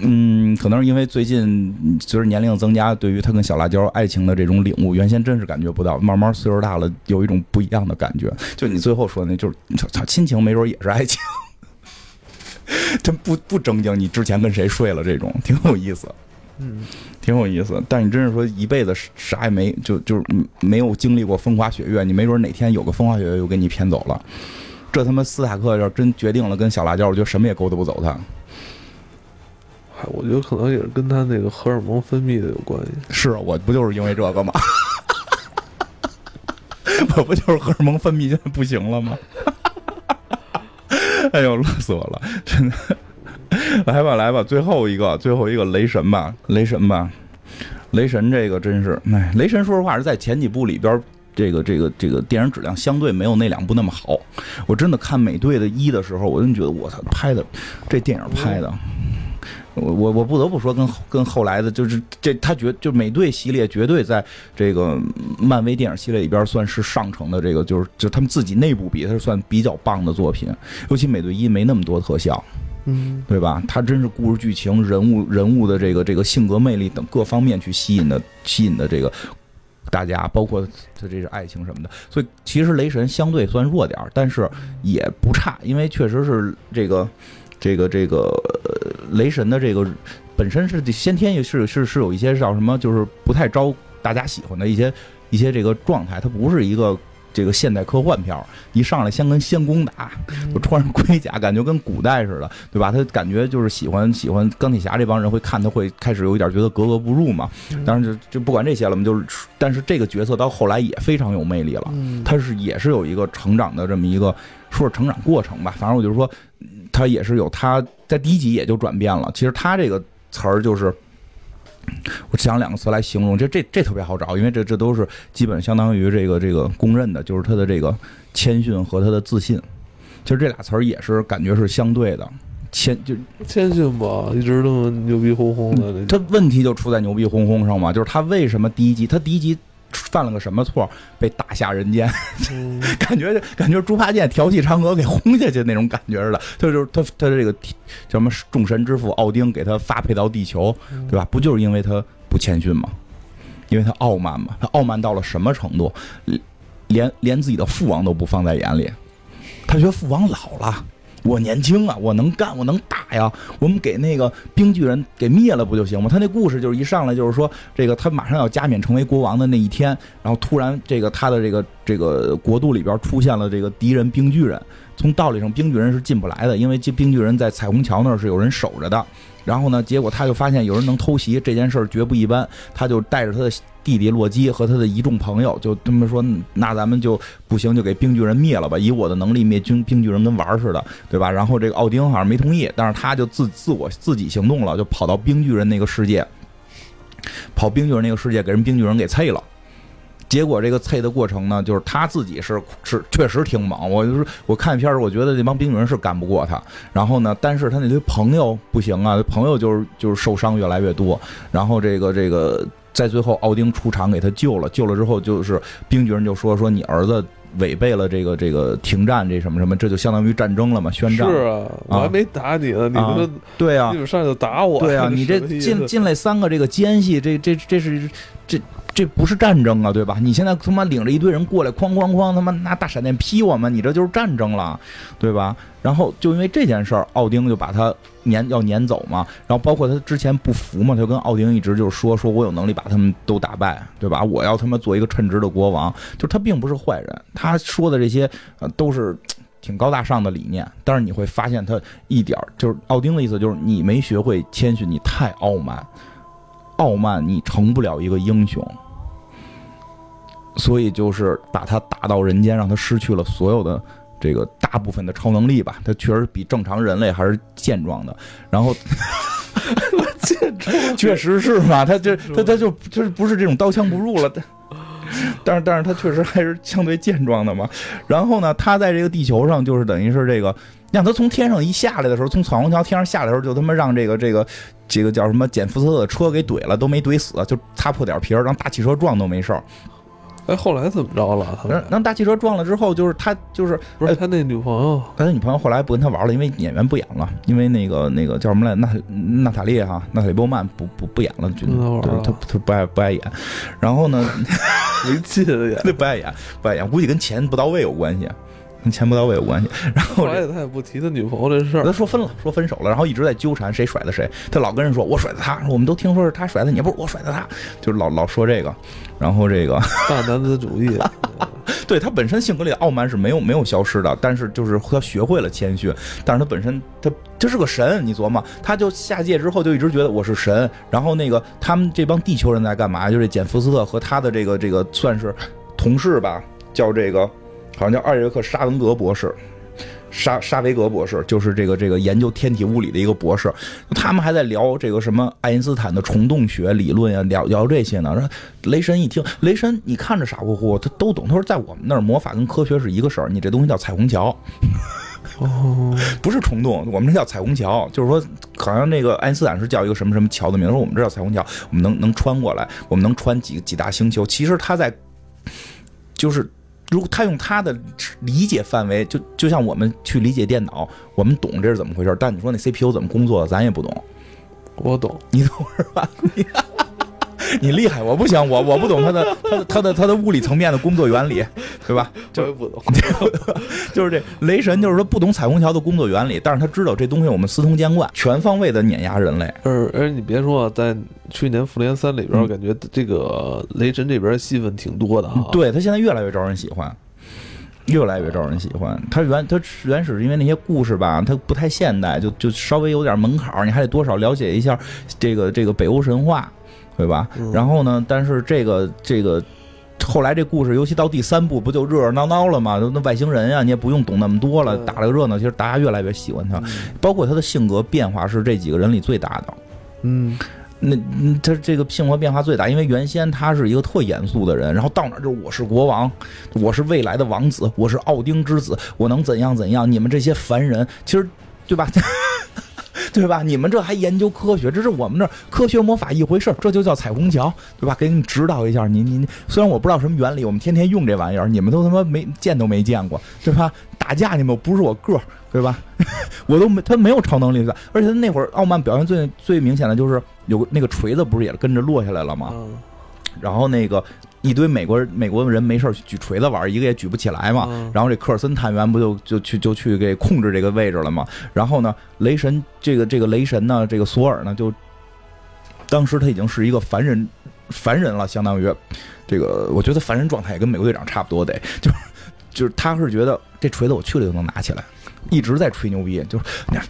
嗯，可能是因为最近随着年龄的增加，对于他跟小辣椒爱情的这种领悟，原先真是感觉不到。慢慢岁数大了，有一种不一样的感觉。就你最后说那，就是，亲情没准也是爱情。真不不正经，你之前跟谁睡了？这种挺有意思，嗯，挺有意思。但你真是说一辈子啥也没，就就是没有经历过风花雪月，你没准哪天有个风花雪月又给你骗走了。这他妈斯塔克要真决定了跟小辣椒，我觉得什么也勾搭不走他。我觉得可能也是跟他那个荷尔蒙分泌的有关系。是我不就是因为这个吗？我不就是荷尔蒙分泌现在不行了吗？哎呦，乐死我了！真的，来吧来吧，最后一个最后一个雷神吧，雷神吧，雷神这个真是，哎，雷神说实话是在前几部里边。这个这个这个电影质量相对没有那两部那么好，我真的看美队的一的时候，我真觉得我操，拍的这电影拍的，我我不得不说，跟跟后来的，就是这他绝就美队系列绝对在这个漫威电影系列里边算是上乘的，这个就是就他们自己内部比，它是算比较棒的作品，尤其美队一没那么多特效，嗯，对吧？他真是故事剧情、人物人物的这个这个性格魅力等各方面去吸引的吸引的这个。大家包括他这是爱情什么的，所以其实雷神相对算弱点儿，但是也不差，因为确实是这个这个这个雷神的这个本身是先天也是是是有一些叫什么，就是不太招大家喜欢的一些一些这个状态，它不是一个。这个现代科幻片一上来先跟仙宫打，就穿上盔甲，感觉跟古代似的，对吧？他感觉就是喜欢喜欢钢铁侠这帮人会看，他会开始有一点觉得格格不入嘛。当然就就不管这些了嘛，就是但是这个角色到后来也非常有魅力了，他是也是有一个成长的这么一个说是成长过程吧。反正我就是说，他也是有他在第一集也就转变了。其实他这个词儿就是。我想两个词来形容，这这这特别好找，因为这这都是基本相当于这个这个公认的，就是他的这个谦逊和他的自信。其实这俩词儿也是感觉是相对的，谦就谦逊吧，一直都牛逼哄哄的。他问题就出在牛逼哄哄上嘛，就是他为什么第一集他第一集。犯了个什么错，被打下人间？感觉感觉猪八戒调戏嫦娥给轰下去那种感觉似的。他就是他他这个叫什么众神之父奥丁给他发配到地球，对吧？不就是因为他不谦逊吗？因为他傲慢嘛。他傲慢到了什么程度？连连自己的父王都不放在眼里。他觉得父王老了。我年轻啊，我能干，我能打呀。我们给那个冰巨人给灭了不就行吗？他那故事就是一上来就是说，这个他马上要加冕成为国王的那一天，然后突然这个他的这个这个国度里边出现了这个敌人冰巨人。从道理上，冰巨人是进不来的，因为这冰巨人在彩虹桥那儿是有人守着的。然后呢？结果他就发现有人能偷袭，这件事儿绝不一般。他就带着他的弟弟洛基和他的一众朋友，就这么说：“那咱们就不行，就给冰巨人灭了吧！以我的能力灭军冰巨人跟玩儿似的，对吧？”然后这个奥丁好像没同意，但是他就自自我自己行动了，就跑到冰巨人那个世界，跑冰巨人那个世界给人冰巨人给啐了。结果这个配的过程呢，就是他自己是是确实挺猛。我就是我看片儿，我觉得这帮冰巨人是干不过他。然后呢，但是他那堆朋友不行啊，朋友就是就是受伤越来越多。然后这个这个在最后，奥丁出场给他救了，救了之后就是冰巨人就说说你儿子违背了这个这个停战这什么什么，这就相当于战争了嘛，宣战。是啊，我还没打你呢，你们对啊，你们上来就打我。对啊，你这进进来三个这个奸细，这这这是这。这不是战争啊，对吧？你现在他妈领着一堆人过来，哐哐哐，他妈拿大闪电劈我们，你这就是战争了，对吧？然后就因为这件事儿，奥丁就把他撵要撵走嘛。然后包括他之前不服嘛，他就跟奥丁一直就是说，说我有能力把他们都打败，对吧？我要他妈做一个称职的国王。就他并不是坏人，他说的这些都是挺高大上的理念。但是你会发现他一点就是奥丁的意思，就是你没学会谦逊，你太傲慢。傲慢，你成不了一个英雄，所以就是把他打到人间，让他失去了所有的这个大部分的超能力吧。他确实比正常人类还是健壮的。然后，健壮，确实是嘛？他就他他就就是不是这种刀枪不入了。但是但是他确实还是相对健壮的嘛。然后呢，他在这个地球上就是等于是这个。让他从天上一下来的时候，从彩虹桥天上下来的时候，就他妈让这个这个这个叫什么简福特的车给怼了，都没怼死，就擦破点皮儿，让大汽车撞都没事儿。哎，后来怎么着了？让让大汽车撞了之后，就是他就是不是他那女朋友？他那女朋友后来不跟他玩了，因为演员不演了，因为那个那个叫什么来，娜娜塔莉哈，娜塔莉波曼不不不演了，就他他不爱不爱演。然后呢，没劲，不爱演不爱演，估计跟钱不到位有关系。跟钱不到位有关系。然后后来他也不提他女朋友这事儿，他说分了，说分手了，然后一直在纠缠谁甩的谁。他老跟人说，我甩的他，我们都听说是他甩的你，不是我甩的他，就是老老说这个。然后这个大男子主义，对他本身性格里的傲慢是没有没有消失的，但是就是他学会了谦逊，但是他本身他他是个神，你琢磨，他就下界之后就一直觉得我是神。然后那个他们这帮地球人在干嘛？就是简福斯特和他的这个这个算是同事吧，叫这个好像叫二约克沙文格博士。沙沙维格博士就是这个这个研究天体物理的一个博士，他们还在聊这个什么爱因斯坦的虫洞学理论呀，聊聊这些呢。说雷神一听，雷神你看着傻乎乎，他都懂。他说在我们那儿魔法跟科学是一个事儿，你这东西叫彩虹桥，哦，不是虫洞，我们这叫彩虹桥。就是说，好像那个爱因斯坦是叫一个什么什么桥的名，说我们这叫彩虹桥，我们能能穿过来，我们能穿几几大星球。其实他在就是。如果他用他的理解范围，就就像我们去理解电脑，我们懂这是怎么回事但你说那 CPU 怎么工作，咱也不懂。我懂，你懂是吧？你厉害，我不行，我我不懂他的他的他的他的物理层面的工作原理，对吧？就不懂，就是这雷神，就是说不懂彩虹桥的工作原理，但是他知道这东西我们司空见惯，全方位的碾压人类。而而你别说，在去年复联三里边，我感觉这个雷神这边戏份挺多的哈。对他现在越来越招人喜欢，越来越招人喜欢。他原他原始是因为那些故事吧，他不太现代，就就稍微有点门槛你还得多少了解一下这个这个北欧神话。对吧？然后呢？但是这个这个，后来这故事，尤其到第三部，不就热热闹闹了吗？那外星人呀，你也不用懂那么多了，打了个热闹。其实大家越来越喜欢他，包括他的性格变化是这几个人里最大的。嗯，那他这个性格变化最大，因为原先他是一个特严肃的人，然后到哪就是我是国王，我是未来的王子，我是奥丁之子，我能怎样怎样？你们这些凡人，其实对吧？对吧？你们这还研究科学？这是我们这科学魔法一回事这就叫彩虹桥，对吧？给你指导一下。你你虽然我不知道什么原理，我们天天用这玩意儿，你们都他妈没见都没见过，对吧？打架你们不是我个儿，对吧？我都没他没有超能力的，而且他那会儿傲慢表现最最明显的就是有那个锤子不是也跟着落下来了吗？然后那个。一堆美国人美国人没事举锤子玩，一个也举不起来嘛。然后这科尔森探员不就就去就去给控制这个位置了吗？然后呢，雷神这个这个雷神呢，这个索尔呢，就当时他已经是一个凡人凡人了，相当于这个，我觉得凡人状态也跟美国队长差不多得，就是就是他是觉得这锤子我去了就能拿起来，一直在吹牛逼，就是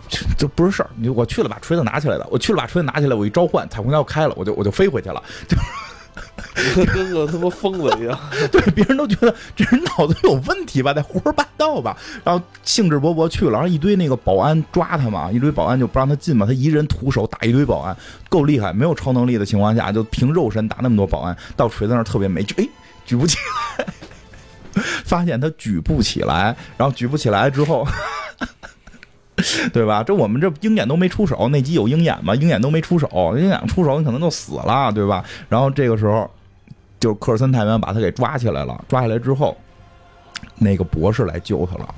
这这不是事儿，你我去了把锤子拿起来的，我去了把锤子拿起来，我一召唤彩虹桥开了，我就我就飞回去了，就。跟个他妈疯子一样，对，别人都觉得这人脑子有问题吧，在胡说八道吧，然后兴致勃勃去了，然后一堆那个保安抓他嘛，一堆保安就不让他进嘛，他一人徒手打一堆保安，够厉害，没有超能力的情况下，就凭肉身打那么多保安，到锤子那儿特别美，就哎举不起来，发现他举不起来，然后举不起来之后。对吧？这我们这鹰眼都没出手，那集有鹰眼吗？鹰眼都没出手，鹰眼出手你可能就死了，对吧？然后这个时候，就是科尔森太员把他给抓起来了。抓起来之后，那个博士来救他了。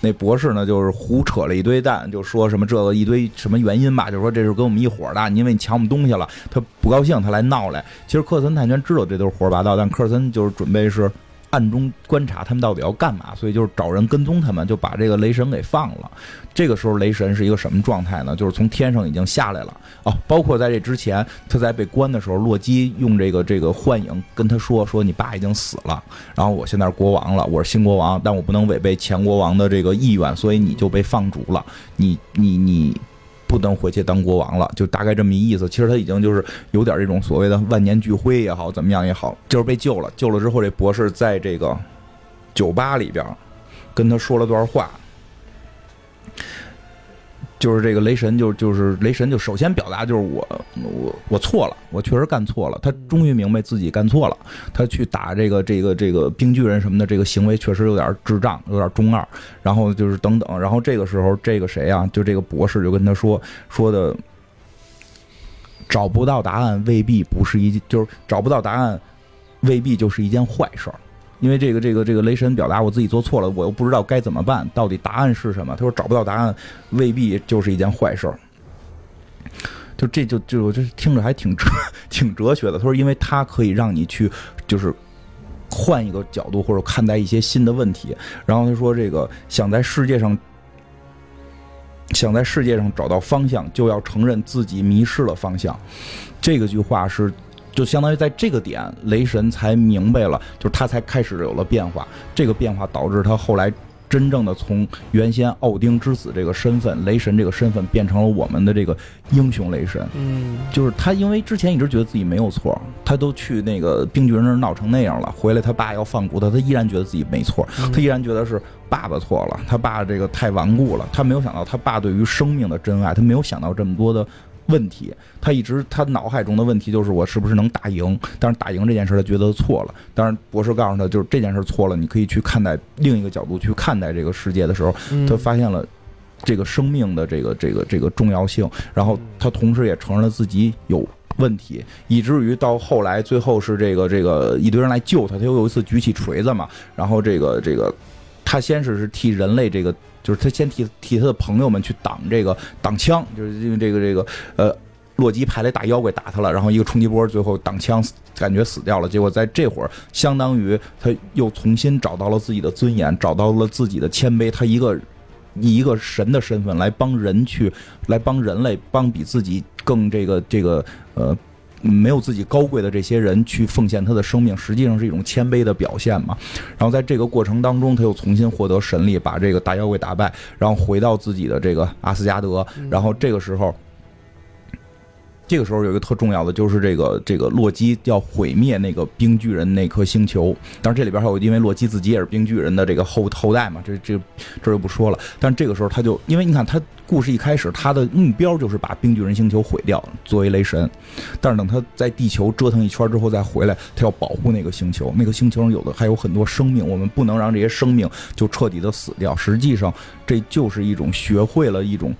那博士呢，就是胡扯了一堆蛋，就说什么这个一堆什么原因吧，就说这是跟我们一伙的，因为你抢我们东西了，他不高兴，他来闹来。其实科尔森太员知道这都是胡说八道，但科尔森就是准备是。暗中观察他们到底要干嘛，所以就是找人跟踪他们，就把这个雷神给放了。这个时候雷神是一个什么状态呢？就是从天上已经下来了哦。包括在这之前，他在被关的时候，洛基用这个这个幻影跟他说：“说你爸已经死了，然后我现在是国王了，我是新国王，但我不能违背前国王的这个意愿，所以你就被放逐了。你你你。”不能回去当国王了，就大概这么一意思。其实他已经就是有点这种所谓的万年聚灰也好，怎么样也好，就是被救了。救了之后，这博士在这个酒吧里边跟他说了段话。就是这个雷神，就就是雷神，就首先表达就是我我我错了，我确实干错了。他终于明白自己干错了，他去打这个这个这个冰巨人什么的，这个行为确实有点智障，有点中二。然后就是等等，然后这个时候，这个谁啊？就这个博士就跟他说说的，找不到答案未必不是一，就是找不到答案未必就是一件坏事。因为这个这个这个雷神表达我自己做错了，我又不知道该怎么办，到底答案是什么？他说找不到答案未必就是一件坏事儿。就这就就我就听着还挺哲挺哲学的。他说，因为他可以让你去就是换一个角度或者看待一些新的问题。然后他说：“这个想在世界上，想在世界上找到方向，就要承认自己迷失了方向。”这个句话是，就相当于在这个点，雷神才明白了，就是他才开始有了变化。这个变化导致他后来。真正的从原先奥丁之子这个身份，雷神这个身份，变成了我们的这个英雄雷神。嗯，就是他，因为之前一直觉得自己没有错，他都去那个冰巨人那儿闹成那样了，回来他爸要放骨头，他依然觉得自己没错，他依然觉得是爸爸错了，他爸这个太顽固了，他没有想到他爸对于生命的真爱，他没有想到这么多的。问题，他一直他脑海中的问题就是我是不是能打赢？但是打赢这件事他觉得错了。当然，博士告诉他就是这件事错了，你可以去看待另一个角度去看待这个世界的时候，他发现了这个生命的这个这个这个重要性。然后他同时也承认了自己有问题，以至于到后来最后是这个这个一堆人来救他，他又有一次举起锤子嘛，然后这个这个他先是是替人类这个。就是他先替替他的朋友们去挡这个挡枪，就是因为这个这个呃，洛基派来大妖怪打他了，然后一个冲击波，最后挡枪感觉死掉了。结果在这会儿，相当于他又重新找到了自己的尊严，找到了自己的谦卑。他一个以一个神的身份来帮人去，来帮人类，帮比自己更这个这个呃。没有自己高贵的这些人去奉献他的生命，实际上是一种谦卑的表现嘛。然后在这个过程当中，他又重新获得神力，把这个大妖怪打败，然后回到自己的这个阿斯加德。然后这个时候。这个时候有一个特重要的，就是这个这个洛基要毁灭那个冰巨人那颗星球。当然这里边还有，因为洛基自己也是冰巨人的这个后后代嘛，这这这就不说了。但这个时候他就，因为你看他故事一开始他的目标就是把冰巨人星球毁掉，作为雷神。但是等他在地球折腾一圈之后再回来，他要保护那个星球。那个星球上有的还有很多生命，我们不能让这些生命就彻底的死掉。实际上这就是一种学会了一种。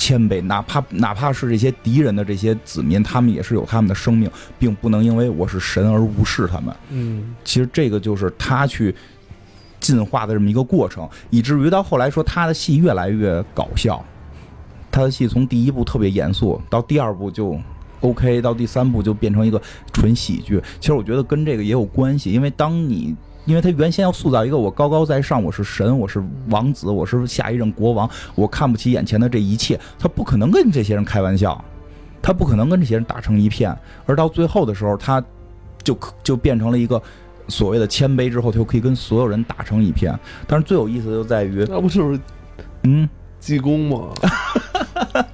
谦卑，哪怕哪怕是这些敌人的这些子民，他们也是有他们的生命，并不能因为我是神而无视他们。嗯，其实这个就是他去进化的这么一个过程，以至于到后来说他的戏越来越搞笑，他的戏从第一部特别严肃，到第二部就 OK，到第三部就变成一个纯喜剧。其实我觉得跟这个也有关系，因为当你。因为他原先要塑造一个我高高在上，我是神，我是王子，我是下一任国王，我看不起眼前的这一切，他不可能跟这些人开玩笑，他不可能跟这些人打成一片，而到最后的时候，他就就变成了一个所谓的谦卑之后，他就可以跟所有人打成一片。但是最有意思的就在于，那不就是嗯，济公吗？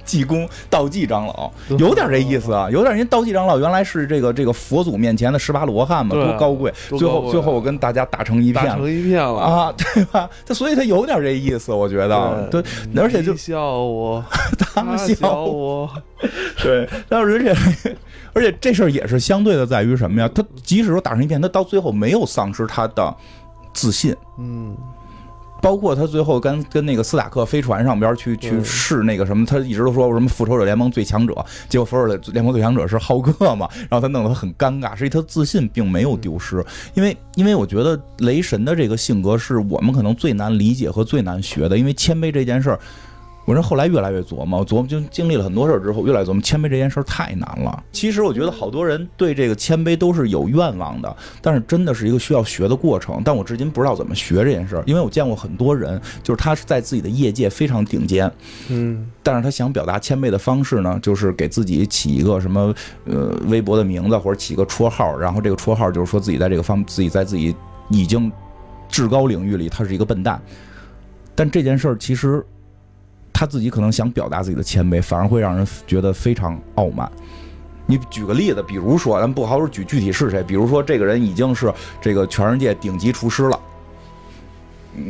济公道济长老。有点这意思啊，有点人道济长老原来是这个这个佛祖面前的十八罗汉嘛，多高贵。最后最后我跟大家打成一片，打成一片了。啊，对吧？他 所以他有点这意思，我觉得。对，而且就 笑我，他笑我，对，但是而且而且这事儿也是相对的，在于什么呀？他即使说打成一片，他到最后没有丧失他的自信，嗯。包括他最后跟跟那个斯塔克飞船上边去去试那个什么，他一直都说什么复仇者联盟最强者，结果复仇者联盟最强者是浩克嘛，然后他弄得他很尴尬，实际他自信并没有丢失，因为因为我觉得雷神的这个性格是我们可能最难理解和最难学的，因为谦卑这件事儿。我是后来越来越琢磨，琢磨就经历了很多事儿之后，越来越琢磨谦卑这件事儿太难了。其实我觉得好多人对这个谦卑都是有愿望的，但是真的是一个需要学的过程。但我至今不知道怎么学这件事儿，因为我见过很多人，就是他是在自己的业界非常顶尖，嗯，但是他想表达谦卑的方式呢，就是给自己起一个什么呃微博的名字或者起一个绰号，然后这个绰号就是说自己在这个方自己在自己已经至高领域里他是一个笨蛋，但这件事儿其实。他自己可能想表达自己的谦卑，反而会让人觉得非常傲慢。你举个例子，比如说，咱不好说举具体是谁，比如说这个人已经是这个全世界顶级厨师了，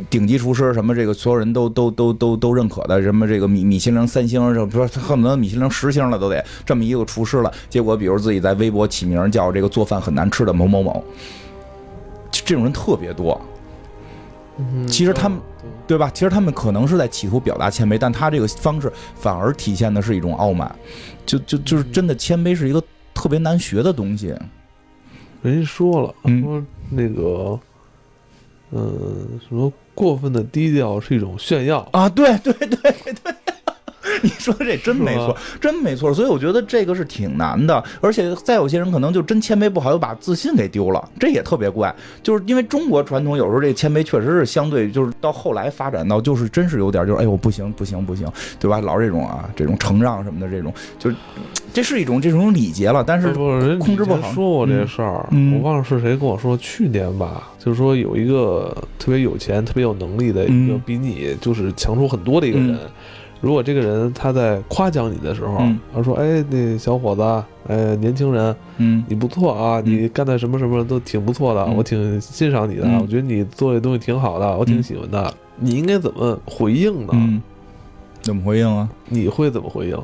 顶级厨师什么这个所有人都都都都都认可的，什么这个米米其林三星，这说恨不得米其林十星了都得这么一个厨师了。结果，比如自己在微博起名叫这个做饭很难吃的某某某，这种人特别多。其实他们。对吧？其实他们可能是在企图表达谦卑，但他这个方式反而体现的是一种傲慢。就就就是真的谦卑是一个特别难学的东西。人家说了，说那个，呃，什么过分的低调是一种炫耀啊？对对对对。你说这真没错，真没错。所以我觉得这个是挺难的，而且再有些人可能就真谦卑不好，又把自信给丢了，这也特别怪。就是因为中国传统有时候这谦卑确实是相对，就是到后来发展到就是真是有点就是哎呦不行不行不行，对吧？老是这种啊这种承让什么的这种，就是这是一种这种礼节了，但是控制不好。说过这事儿，我忘了是谁跟我说，去年吧，就是说有一个特别有钱、特别有能力的一个比你就是强出很多的一个人。如果这个人他在夸奖你的时候，他说：“哎，那小伙子，哎，年轻人，嗯，你不错啊，你干的什么什么都挺不错的，我挺欣赏你的，我觉得你做的东西挺好的，我挺喜欢的。你应该怎么回应呢？怎么回应啊？你会怎么回应？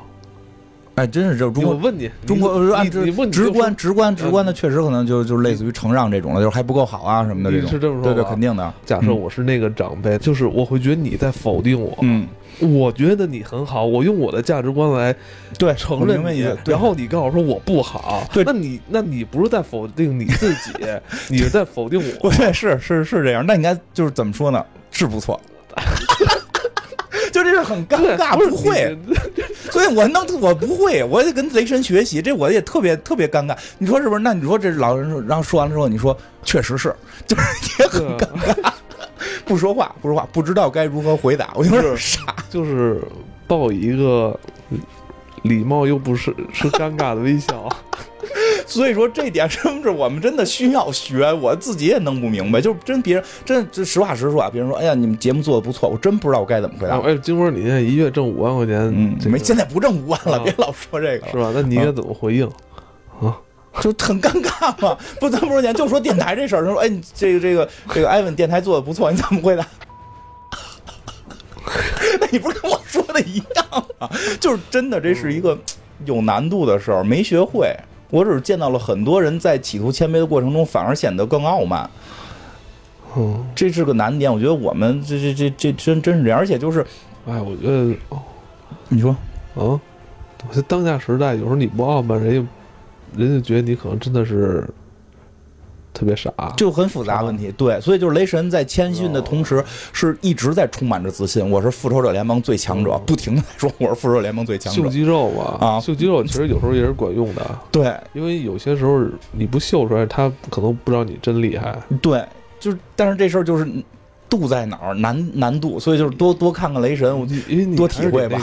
哎，真是这中国，我问你，中国按直直观直观直观的，确实可能就就类似于承让这种了，就是还不够好啊什么的这种。是这么说，对对，肯定的。假设我是那个长辈，就是我会觉得你在否定我。嗯。我觉得你很好，我用我的价值观来对承认你，然后你告诉我说我不好，对，那你那你不是在否定你自己，你是在否定我。对，是是是这样。那应该就是怎么说呢？是不错，是很尴尬，不会。所以我能我不会，我得跟雷神学习，这我也特别特别尴尬。你说是不是？那你说这老人说，然后说完了之后，你说确实是，就是也很尴尬。不说话，不说话，不知道该如何回答，我就是傻，就是抱一个礼貌又不是是尴尬的微笑。所以说这点是不是我们真的需要学？我自己也弄不明白，就真别人真就实话实说啊。别人说，哎呀，你们节目做的不错，我真不知道我该怎么回答。哎，金波，你现在一月挣五万块钱，嗯，没，现在不挣五万了，别老说这个，是吧？那你应该怎么回应啊？就很尴尬嘛，不，咱不说钱，就说电台这事儿。他说：“哎，你这个这个这个艾文电台做的不错，你怎么回答？” 那你不是跟我说的一样吗？就是真的，这是一个有难度的事儿，没学会。我只是见到了很多人在企图谦卑的过程中，反而显得更傲慢。嗯，这是个难点。我觉得我们这这这这真真是这样，而且就是，哎，我觉得，你说，啊，我觉当下时代，有时候你不傲慢，人家。人家觉得你可能真的是特别傻，就很复杂问题。对，所以就是雷神在谦逊的同时，是一直在充满着自信。我是复仇者联盟最强者，不停的说我是复仇者联盟最强者。秀肌肉吧，啊，秀肌肉其实有时候也是管用的。对，因为有些时候你不秀出来，他可能不知道你真厉害。对，就是，但是这事儿就是度在哪儿，难难度，所以就是多多看看雷神，我因为你多体会吧。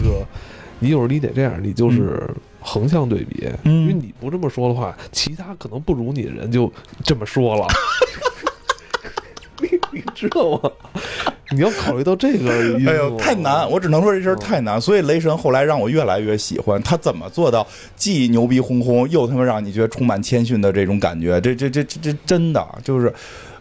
你有时候你得这样，你就是。横向对比，因为你不这么说的话，其他可能不如你的人就这么说了。你 你知道吗？你要考虑到这个因素。哎呦，太难！我只能说这事儿太难。所以雷神后来让我越来越喜欢他，怎么做到既牛逼哄哄，又他妈让你觉得充满谦逊的这种感觉？这这这这这真的就是。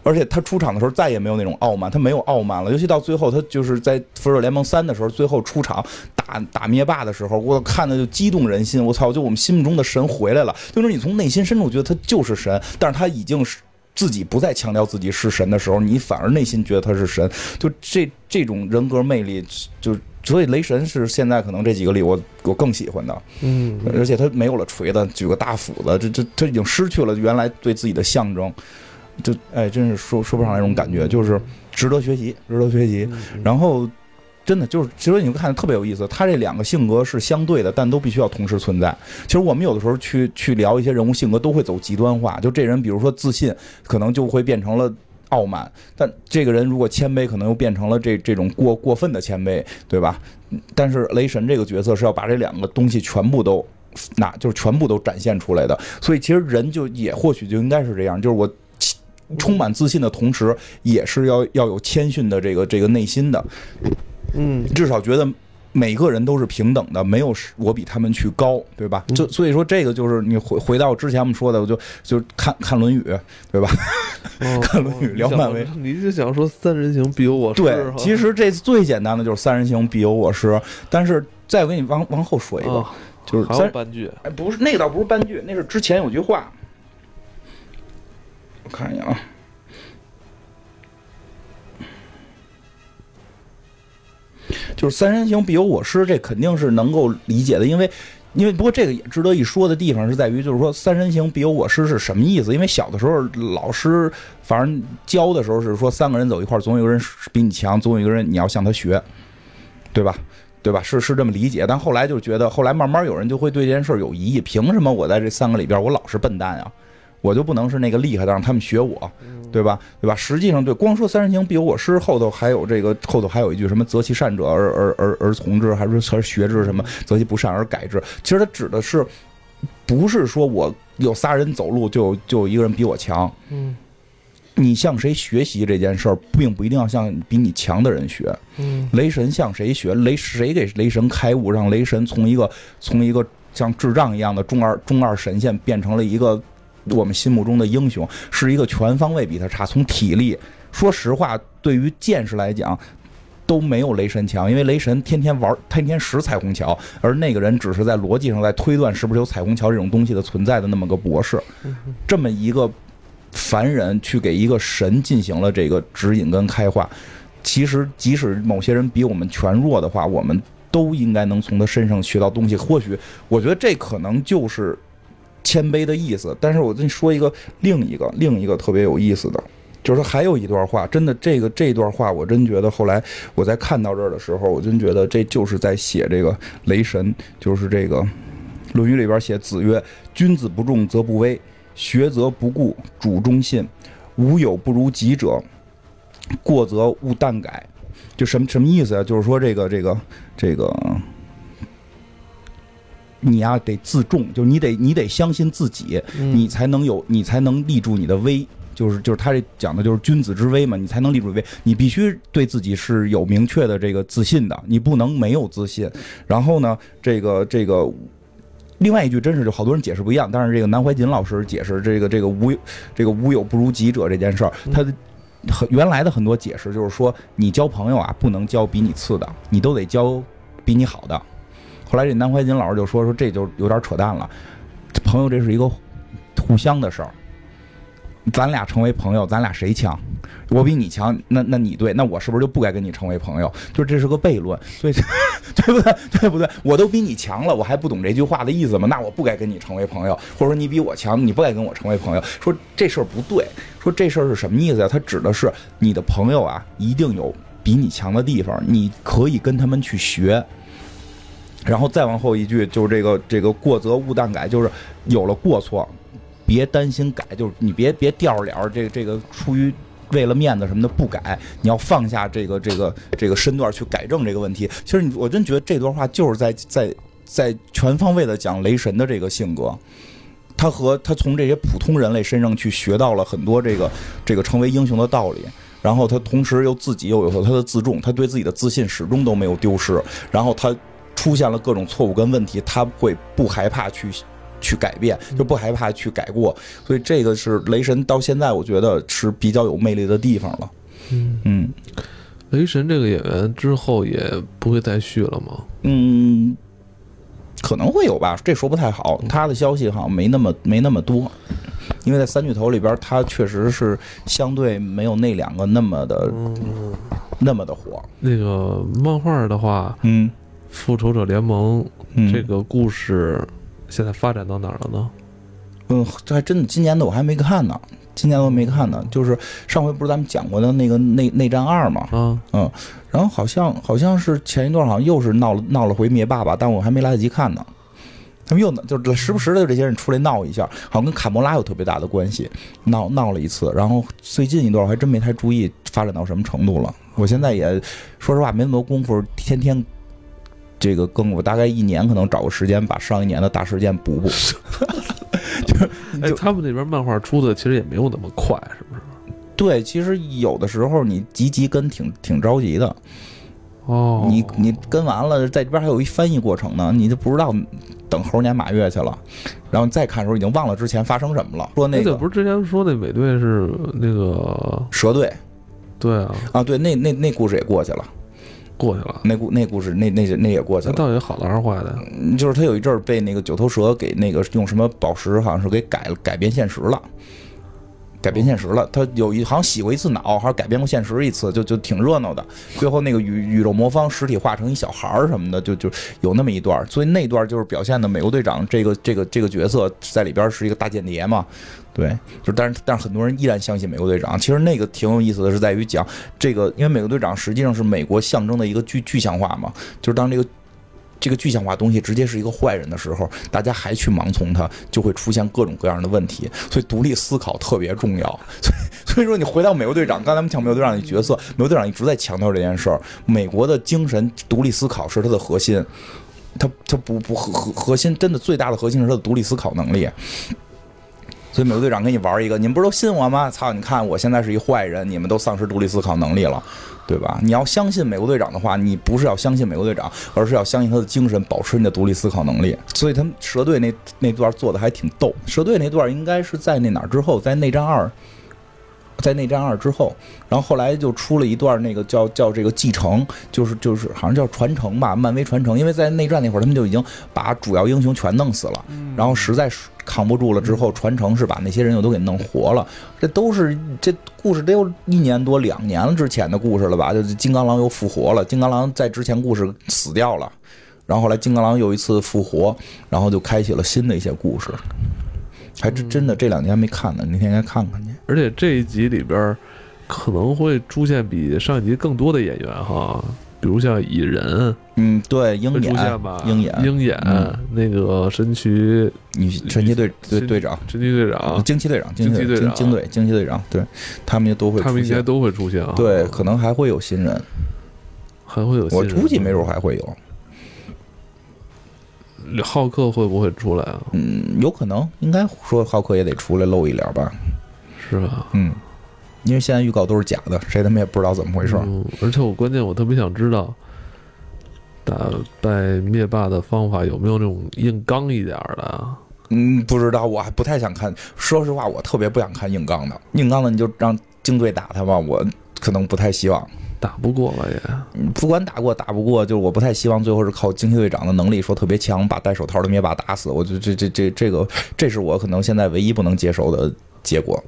而且他出场的时候再也没有那种傲慢，他没有傲慢了。尤其到最后，他就是在《复仇者联盟三》的时候，最后出场打打灭霸的时候，我看的就激动人心。我操，就我们心目中的神回来了。就是你从内心深处觉得他就是神，但是他已经是自己不再强调自己是神的时候，你反而内心觉得他是神。就这这种人格魅力，就所以雷神是现在可能这几个里我我更喜欢的。嗯，而且他没有了锤子，举个大斧子，这这他已经失去了原来对自己的象征。就哎，真是说说不上来那种感觉，就是值得学习，值得学习。然后，真的就是，其实你会看特别有意思。他这两个性格是相对的，但都必须要同时存在。其实我们有的时候去去聊一些人物性格，都会走极端化。就这人，比如说自信，可能就会变成了傲慢；但这个人如果谦卑，可能又变成了这这种过过分的谦卑，对吧？但是雷神这个角色是要把这两个东西全部都，那就是全部都展现出来的。所以其实人就也或许就应该是这样，就是我。充满自信的同时，也是要要有谦逊的这个这个内心的，嗯，至少觉得每个人都是平等的，没有我比他们去高，对吧？就所以说这个就是你回回到之前我们说的，我就就看看《论语》，对吧？看《论语》聊漫威，你就想说三人行必有我师？对，其实这最简单的就是三人行必有我师。但是再我给你往往后说一个，就是还有半句，哎，不是那个倒不是半句，那是之前有句话。我看一眼啊，就是三人行必有我师，这肯定是能够理解的。因为，因为不过这个也值得一说的地方是在于，就是说三人行必有我师是什么意思？因为小的时候老师反正教的时候是说三个人走一块总有一个人比你强，总有一个人你要向他学，对吧？对吧？是是这么理解，但后来就觉得，后来慢慢有人就会对这件事有疑义：凭什么我在这三个里边，我老是笨蛋呀？我就不能是那个厉害的，让他们学我，对吧？对吧？实际上，对，光说三人行必有我师，后头还有这个，后头还有一句什么“择其善者而而而而从之”，还是还是学之什么“择其不善而改之”。其实他指的是，不是说我有仨人走路就就有一个人比我强。嗯，你向谁学习这件事儿，并不一定要向比你强的人学。嗯，雷神向谁学？雷谁给雷神开悟，让雷神从一个从一个像智障一样的中二中二神仙变成了一个。我们心目中的英雄是一个全方位比他差，从体力，说实话，对于见识来讲，都没有雷神强，因为雷神天天玩，天天使彩虹桥，而那个人只是在逻辑上在推断是不是有彩虹桥这种东西的存在的那么个博士，这么一个凡人去给一个神进行了这个指引跟开化，其实即使某些人比我们全弱的话，我们都应该能从他身上学到东西。或许我觉得这可能就是。谦卑的意思，但是我跟你说一个另一个另一个特别有意思的，就是说还有一段话，真的这个这段话，我真觉得后来我在看到这儿的时候，我真觉得这就是在写这个雷神，就是这个《论语》里边写子曰：“君子不重则不威，学则不固，主忠信，无有不如己者，过则勿惮改。”就什么什么意思啊？就是说这个这个这个。你呀，得自重，就是你得你得相信自己，你才能有，你才能立住你的威。就是就是他这讲的就是君子之威嘛，你才能立住威。你必须对自己是有明确的这个自信的，你不能没有自信。然后呢，这个这个，另外一句真是就好多人解释不一样，但是这个南怀瑾老师解释这个这个无这个无有不如己者这件事儿，他的很原来的很多解释就是说，你交朋友啊，不能交比你次的，你都得交比你好的。后来这南怀瑾老师就说说这就有点扯淡了，朋友这是一个互相的事儿，咱俩成为朋友，咱俩谁强？我比你强，那那你对，那我是不是就不该跟你成为朋友？就这是个悖论，对对不对？对不对？我都比你强了，我还不懂这句话的意思吗？那我不该跟你成为朋友，或者说你比我强，你不该跟我成为朋友。说这事儿不对，说这事儿是什么意思呀？他指的是你的朋友啊，一定有比你强的地方，你可以跟他们去学。然后再往后一句就是这个这个过则勿惮改，就是有了过错，别担心改，就是你别别吊着脸儿，这这个出于为了面子什么的不改，你要放下这个这个这个身段去改正这个问题。其实我真觉得这段话就是在在在全方位的讲雷神的这个性格，他和他从这些普通人类身上去学到了很多这个这个成为英雄的道理，然后他同时又自己又有他的自重，他对自己的自信始终都没有丢失，然后他。出现了各种错误跟问题，他会不害怕去去改变，就不害怕去改过，所以这个是雷神到现在我觉得是比较有魅力的地方了。嗯嗯，雷神这个演员之后也不会再续了吗？嗯，可能会有吧，这说不太好。他的消息好像没那么没那么多，因为在三巨头里边，他确实是相对没有那两个那么的那么的火。那个漫画的话，嗯。复仇者联盟这个故事现在发展到哪儿了呢？嗯，这还真的，今年的我还没看呢，今年我没看呢。就是上回不是咱们讲过的那个内内战二嘛？嗯嗯，然后好像好像是前一段好像又是闹了闹了回灭霸吧，但我还没来得及看呢。他们又就是时不时的这些人出来闹一下，好像跟卡莫拉有特别大的关系，闹闹了一次。然后最近一段我还真没太注意发展到什么程度了。我现在也说实话没那么多功夫，天天。这个更我大概一年可能找个时间把上一年的大事件补补。就是，哎，他们那边漫画出的其实也没有那么快，是不是？对，其实有的时候你急急跟挺挺着急的。哦。你你跟完了，在这边还有一翻译过程呢，你就不知道等猴年马月去了，然后再看的时候已经忘了之前发生什么了。说那个不是之前说那美队是那个蛇队？对啊。啊，对，那那那故事也过去了。过去了，那故那故事那那那也过去了。到底好的还是坏的？就是他有一阵儿被那个九头蛇给那个用什么宝石，好像是给改改变现实了。改变现实了。他有一好像洗过一次脑，还是改变过现实一次，就就挺热闹的。最后那个宇宇宙魔方实体化成一小孩儿什么的，就就有那么一段。所以那段就是表现的美国队长这个这个这个角色在里边是一个大间谍嘛。对，就但是但是很多人依然相信美国队长。其实那个挺有意思的是在于讲这个，因为美国队长实际上是美国象征的一个具具象化嘛，就是当这个。这个具象化东西直接是一个坏人的时候，大家还去盲从他，就会出现各种各样的问题。所以独立思考特别重要。所以所以说，你回到美国队长，刚才我们讲美国队长的角色，美国队长一直在强调这件事儿：美国的精神独立思考是他的核心。他他不不核核核心真的最大的核心是他的独立思考能力。所以美国队长跟你玩一个，你们不是都信我吗？操！你看我现在是一坏人，你们都丧失独立思考能力了。对吧？你要相信美国队长的话，你不是要相信美国队长，而是要相信他的精神，保持你的独立思考能力。所以他们蛇队那那段做的还挺逗。蛇队那段应该是在那哪儿之后，在内战二，在内战二之后，然后后来就出了一段那个叫叫这个继承，就是就是好像叫传承吧，漫威传承。因为在内战那会儿，他们就已经把主要英雄全弄死了，然后实在是。扛不住了之后，传承是把那些人又都给弄活了。这都是这故事得有一年多两年了之前的故事了吧？就金刚狼又复活了。金刚狼在之前故事死掉了，然后后来金刚狼又一次复活，然后就开启了新的一些故事。还真真的这两年没看呢，那天应该看看去。而且这一集里边可能会出现比上一集更多的演员哈。比如像蚁人，嗯，对，鹰眼，鹰眼，鹰眼，那个神奇女神奇队队队长，神奇队长，惊奇队长，惊奇队长，惊队，惊奇队长，对他们也都会，他们应该都会出现啊。对，可能还会有新人，还会有新人，我估计没准还会有。浩克会不会出来啊？嗯，有可能，应该说浩克也得出来露一脸吧？是吧？嗯。因为现在预告都是假的，谁他妈也不知道怎么回事。而且我关键我特别想知道，打败灭霸的方法有没有那种硬刚一点的？嗯，不知道，我还不太想看。说实话，我特别不想看硬刚的。硬刚的你就让精队打他吧，我可能不太希望。打不过吧也？不管打过打不过，就是我不太希望最后是靠惊奇队长的能力说特别强，把戴手套的灭霸打死。我觉得这这这这个，这是我可能现在唯一不能接受的结果。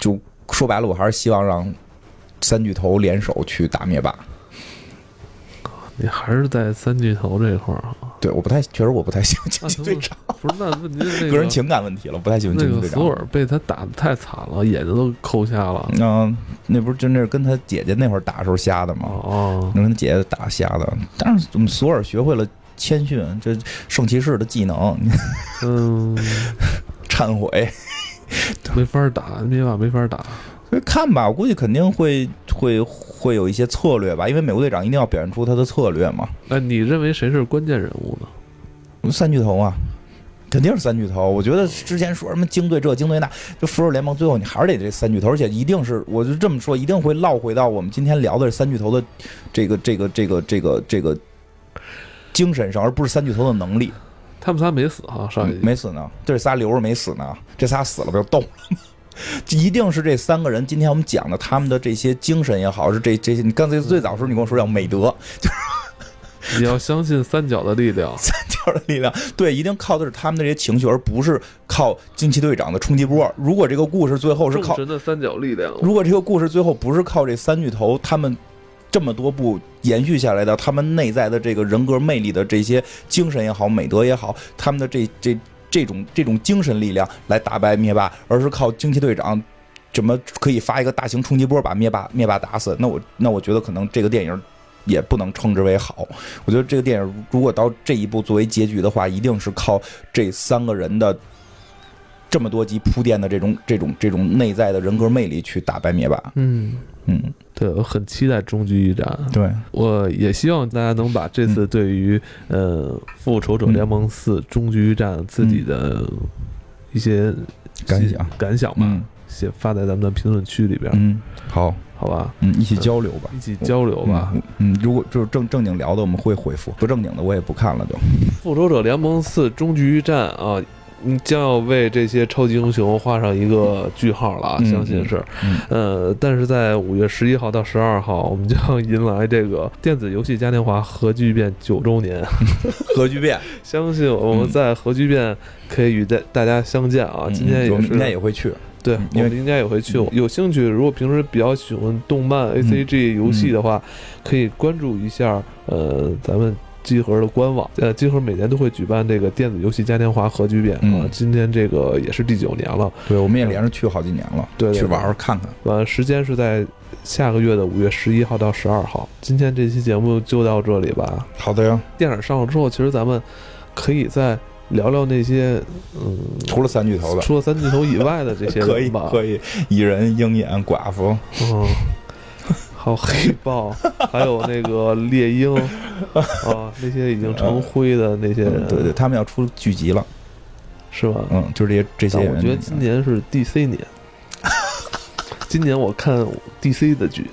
就说白了，我还是希望让三巨头联手去打灭霸。你还是在三巨头这块儿啊？对，我不太，确实我不太喜欢惊奇队长。不是，那问题个人情感问题了，不太喜欢惊奇队长。索尔被他打的太惨了，眼睛都抠瞎了。嗯，那不是就那是跟他姐姐那会儿打的时候瞎的吗？哦，跟他姐姐打瞎的。但是我们索尔学会了谦逊，这圣骑士的技能。嗯，忏悔。没法打，灭霸没法打。看吧，我估计肯定会会会有一些策略吧，因为美国队长一定要表现出他的策略嘛。那你认为谁是关键人物呢？三巨头啊，肯定是三巨头。我觉得之前说什么精队这精队那，就复仇联盟最后你还是得这三巨头，而且一定是，我就这么说，一定会落回到我们今天聊的三巨头的这个这个这个这个这个精神上，而不是三巨头的能力。他们仨没死哈，上一集没死呢，这仨留着没死呢，这仨死了不 就动了吗？一定是这三个人。今天我们讲的他们的这些精神也好，是这这些。你刚才最早时候你跟我说叫美德，就是你要相信三角的力量，三角的力量，对，一定靠的是他们的这些情绪，而不是靠惊奇队长的冲击波。如果这个故事最后是靠神的三角力量，如果这个故事最后不是靠这三巨头，他们。这么多部延续下来的，他们内在的这个人格魅力的这些精神也好，美德也好，他们的这这这种这种精神力量来打败灭霸，而是靠惊奇队长怎么可以发一个大型冲击波把灭霸灭霸打死？那我那我觉得可能这个电影也不能称之为好。我觉得这个电影如果到这一步作为结局的话，一定是靠这三个人的这么多集铺垫的这种这种这种内在的人格魅力去打败灭霸。嗯嗯。对，我很期待终局一战。对，我也希望大家能把这次对于呃《复仇者联盟四：终局一战》自己的一些感想感想吧，写发在咱们的评论区里边。嗯，好，好吧，嗯，一起交流吧，一起交流吧。嗯，如果就是正正经聊的，我们会回复；不正经的，我也不看了。就《复仇者联盟四：终局一战》啊。你将要为这些超级英雄画上一个句号了，相信是。呃，但是在五月十一号到十二号，我们将迎来这个电子游戏嘉年华核聚变九周年。核聚变，相信我们在核聚变可以与大大家相见啊！今天也是，明天也会去。对，我们应该也会去。有兴趣，如果平时比较喜欢动漫、A C G 游戏的话，可以关注一下。呃，咱们集合的官网。呃，集合每年都会举办这个电子游戏嘉年华核聚变啊，今天这个也是第九年了。对，我们也连着去好几年了。对，去玩玩看看。完，时间是在下个月的五月十一号到十二号。今天这期节目就到这里吧。好的呀。电影上了之后，其实咱们可以在。聊聊那些，嗯，除了三巨头的，除了三巨头以外的这些 可以吧？可以，蚁人、鹰眼、寡妇，嗯，还有黑豹，还有那个猎鹰，啊，那些已经成灰的那些人，对对，他们要出剧集了，是吧？嗯，就是这些这些人。我觉得今年是 DC 年，今年我看 DC 的剧，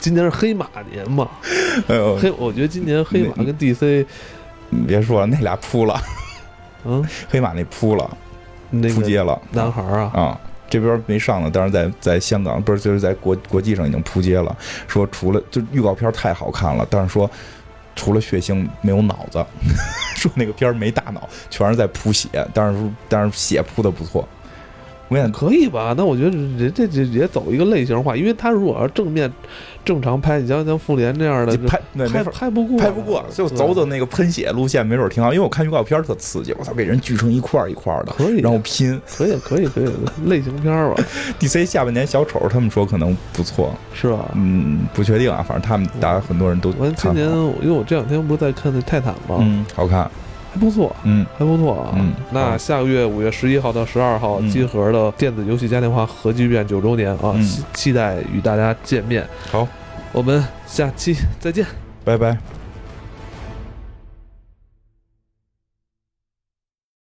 今年是黑马年嘛？哎呦，黑，我觉得今年黑马跟 DC，你别说了，那俩扑了。嗯，黑马那扑了，那扑街了，男孩啊啊，这边没上呢，但是在在香港不是就是在国国际上已经扑街了。说除了就预告片太好看了，但是说除了血腥没有脑子，说那个片没大脑，全是在铺血，但是但是血铺的不错。我也可以吧？那我觉得人这这也走一个类型化，因为他如果要正面正常拍，你像像复联这样的拍拍拍不过，拍不过，就走走那个喷血路线，没准挺好。因为我看预告片特刺激，我操，给人锯成一块一块的，可以，然后拼，可以可以可以，类型片吧。DC 下半年小丑，他们说可能不错，是吧？嗯，不确定啊，反正他们大家很多人都。我今年，因为我这两天不是在看那泰坦吗？嗯，好看。还不错，嗯，还不错啊。嗯，那下个月五月十一号到十二号，金盒的电子游戏嘉年华核聚变九周年啊，期待与大家见面。好，我们下期再见，拜拜。